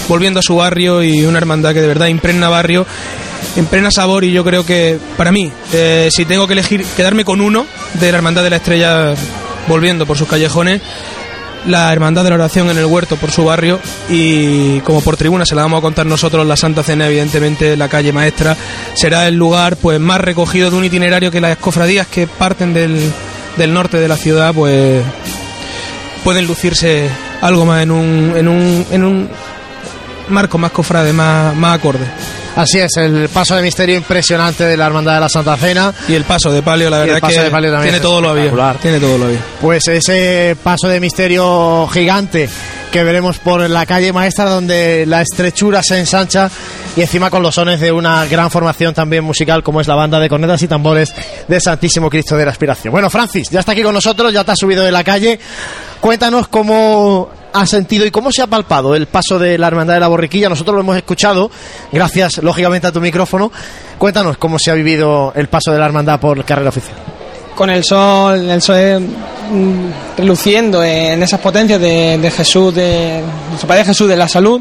B: volviendo a su barrio y una hermandad que de verdad impregna barrio, impregna sabor y yo creo que para mí, eh, si tengo que elegir quedarme con uno de la Hermandad de la Estrella volviendo por sus callejones, la Hermandad de la Oración en el Huerto por su barrio y como por tribuna se la vamos a contar nosotros la Santa Cena evidentemente la calle maestra será el lugar pues más recogido de un itinerario que las cofradías que parten del, del norte de la ciudad pues pueden lucirse algo más en un, en un, en un marco más cofrade, más, más acorde.
A: Así es, el paso de misterio impresionante de la Hermandad de la Santa Cena.
B: Y el paso de palio, la verdad
A: paso
B: que
A: de palio también
B: tiene todo lo había. Tiene todo lo había.
A: Pues ese paso de misterio gigante que veremos por la calle maestra donde la estrechura se ensancha y encima con los sones de una gran formación también musical como es la banda de cornetas y tambores de Santísimo Cristo de la Aspiración. Bueno, Francis, ya está aquí con nosotros, ya te has subido de la calle. Cuéntanos cómo ha sentido y cómo se ha palpado el paso de la Hermandad de la Borriquilla. Nosotros lo hemos escuchado, gracias lógicamente a tu micrófono. Cuéntanos cómo se ha vivido el paso de la Hermandad por carrera oficial.
C: con el sol, el sol mm, reluciendo en esas potencias de, Jesús, de nuestro Padre Jesús de la salud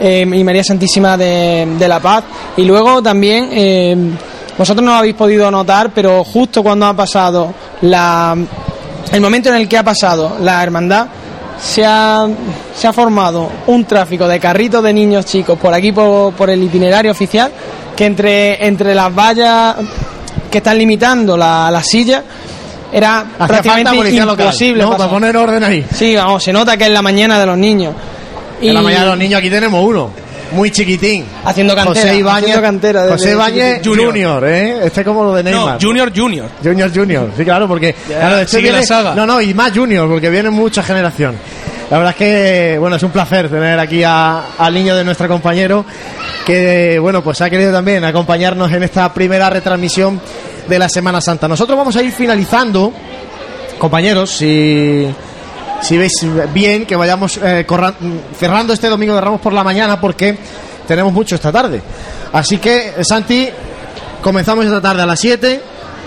C: eh, y María Santísima de, de la paz. Y luego también, eh, vosotros no lo habéis podido notar, pero justo cuando ha pasado la, el momento en el que ha pasado la hermandad, se ha, se ha formado un tráfico de carritos de niños chicos por aquí, por, por el itinerario oficial, que entre, entre las vallas que están limitando la, la silla era
A: Hacía
C: prácticamente
A: policía local,
C: imposible
A: ¿no? Para poner orden ahí.
C: Sí, vamos, se nota que es la mañana de los niños.
A: En la mañana de los niños aquí tenemos uno, muy chiquitín.
C: Haciendo cantera,
A: José Ibáñez,
C: cantera desde
A: José Ibáñez. Junior, ¿eh? Este es como lo de Neymar.
B: No, Junior Junior.
A: Junior Junior, sí, claro, porque claro, este
B: sigue la
A: viene-
B: saga.
A: No, no, y más Junior, porque viene mucha generación. La verdad es que, bueno, es un placer tener aquí a- al niño de nuestro compañero, que, bueno, pues ha querido también acompañarnos en esta primera retransmisión de la Semana Santa. Nosotros vamos a ir finalizando, compañeros, si, si veis bien, que vayamos eh, cerrando este domingo de Ramos por la mañana, porque tenemos mucho esta tarde. Así que, Santi, comenzamos esta tarde a las 7.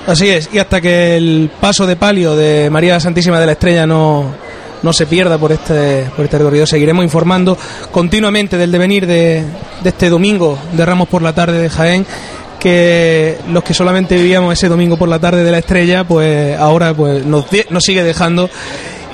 B: Así es, y hasta que el paso de palio de María Santísima de la Estrella no, no se pierda por este, por este recorrido, seguiremos informando continuamente del devenir de, de este domingo de Ramos por la tarde de Jaén que los que solamente vivíamos ese domingo por la tarde de la estrella, pues ahora pues nos, nos sigue dejando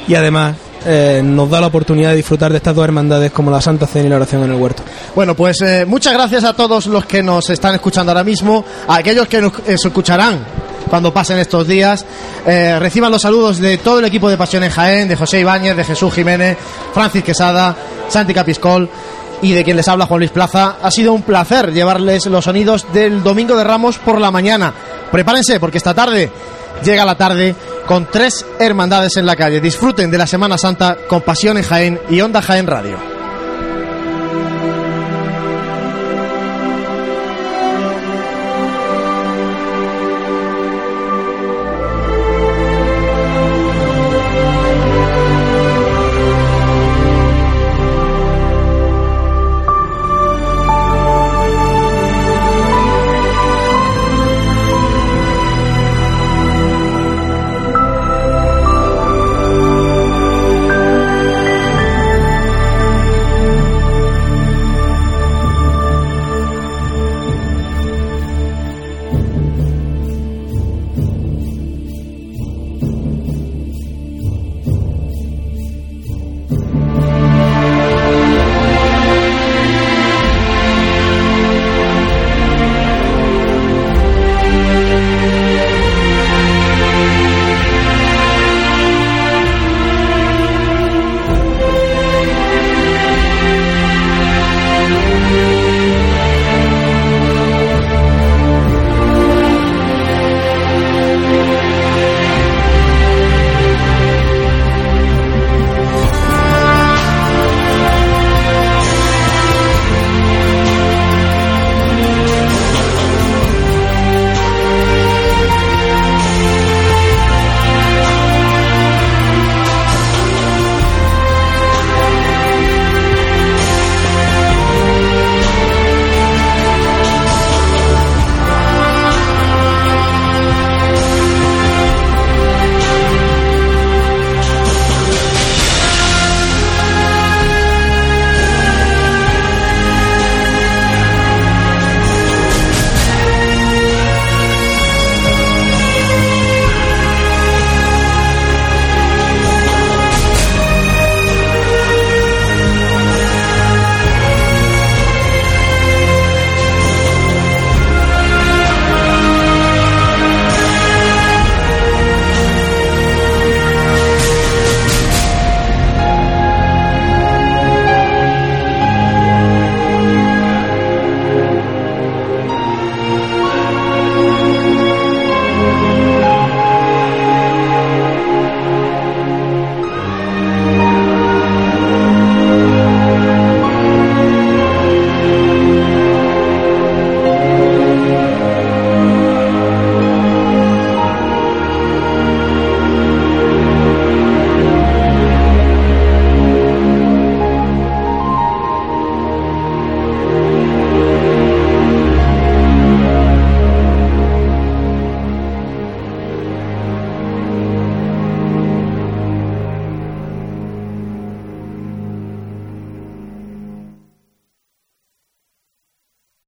B: y además eh, nos da la oportunidad de disfrutar de estas dos hermandades como la Santa Cena y la oración en el huerto.
A: Bueno, pues eh, muchas gracias a todos los que nos están escuchando ahora mismo, a aquellos que nos eh, escucharán cuando pasen estos días. Reciban los saludos de todo el equipo de Pasión en Jaén, de José Ibáñez, de Jesús Jiménez, Francis Quesada, Santi Capiscol y de quien les habla Juan Luis Plaza. Ha sido un placer llevarles los sonidos del Domingo de Ramos por la mañana. Prepárense porque esta tarde llega la tarde con tres hermandades en la calle. Disfruten de la Semana Santa con Pasión en Jaén y Onda Jaén Radio.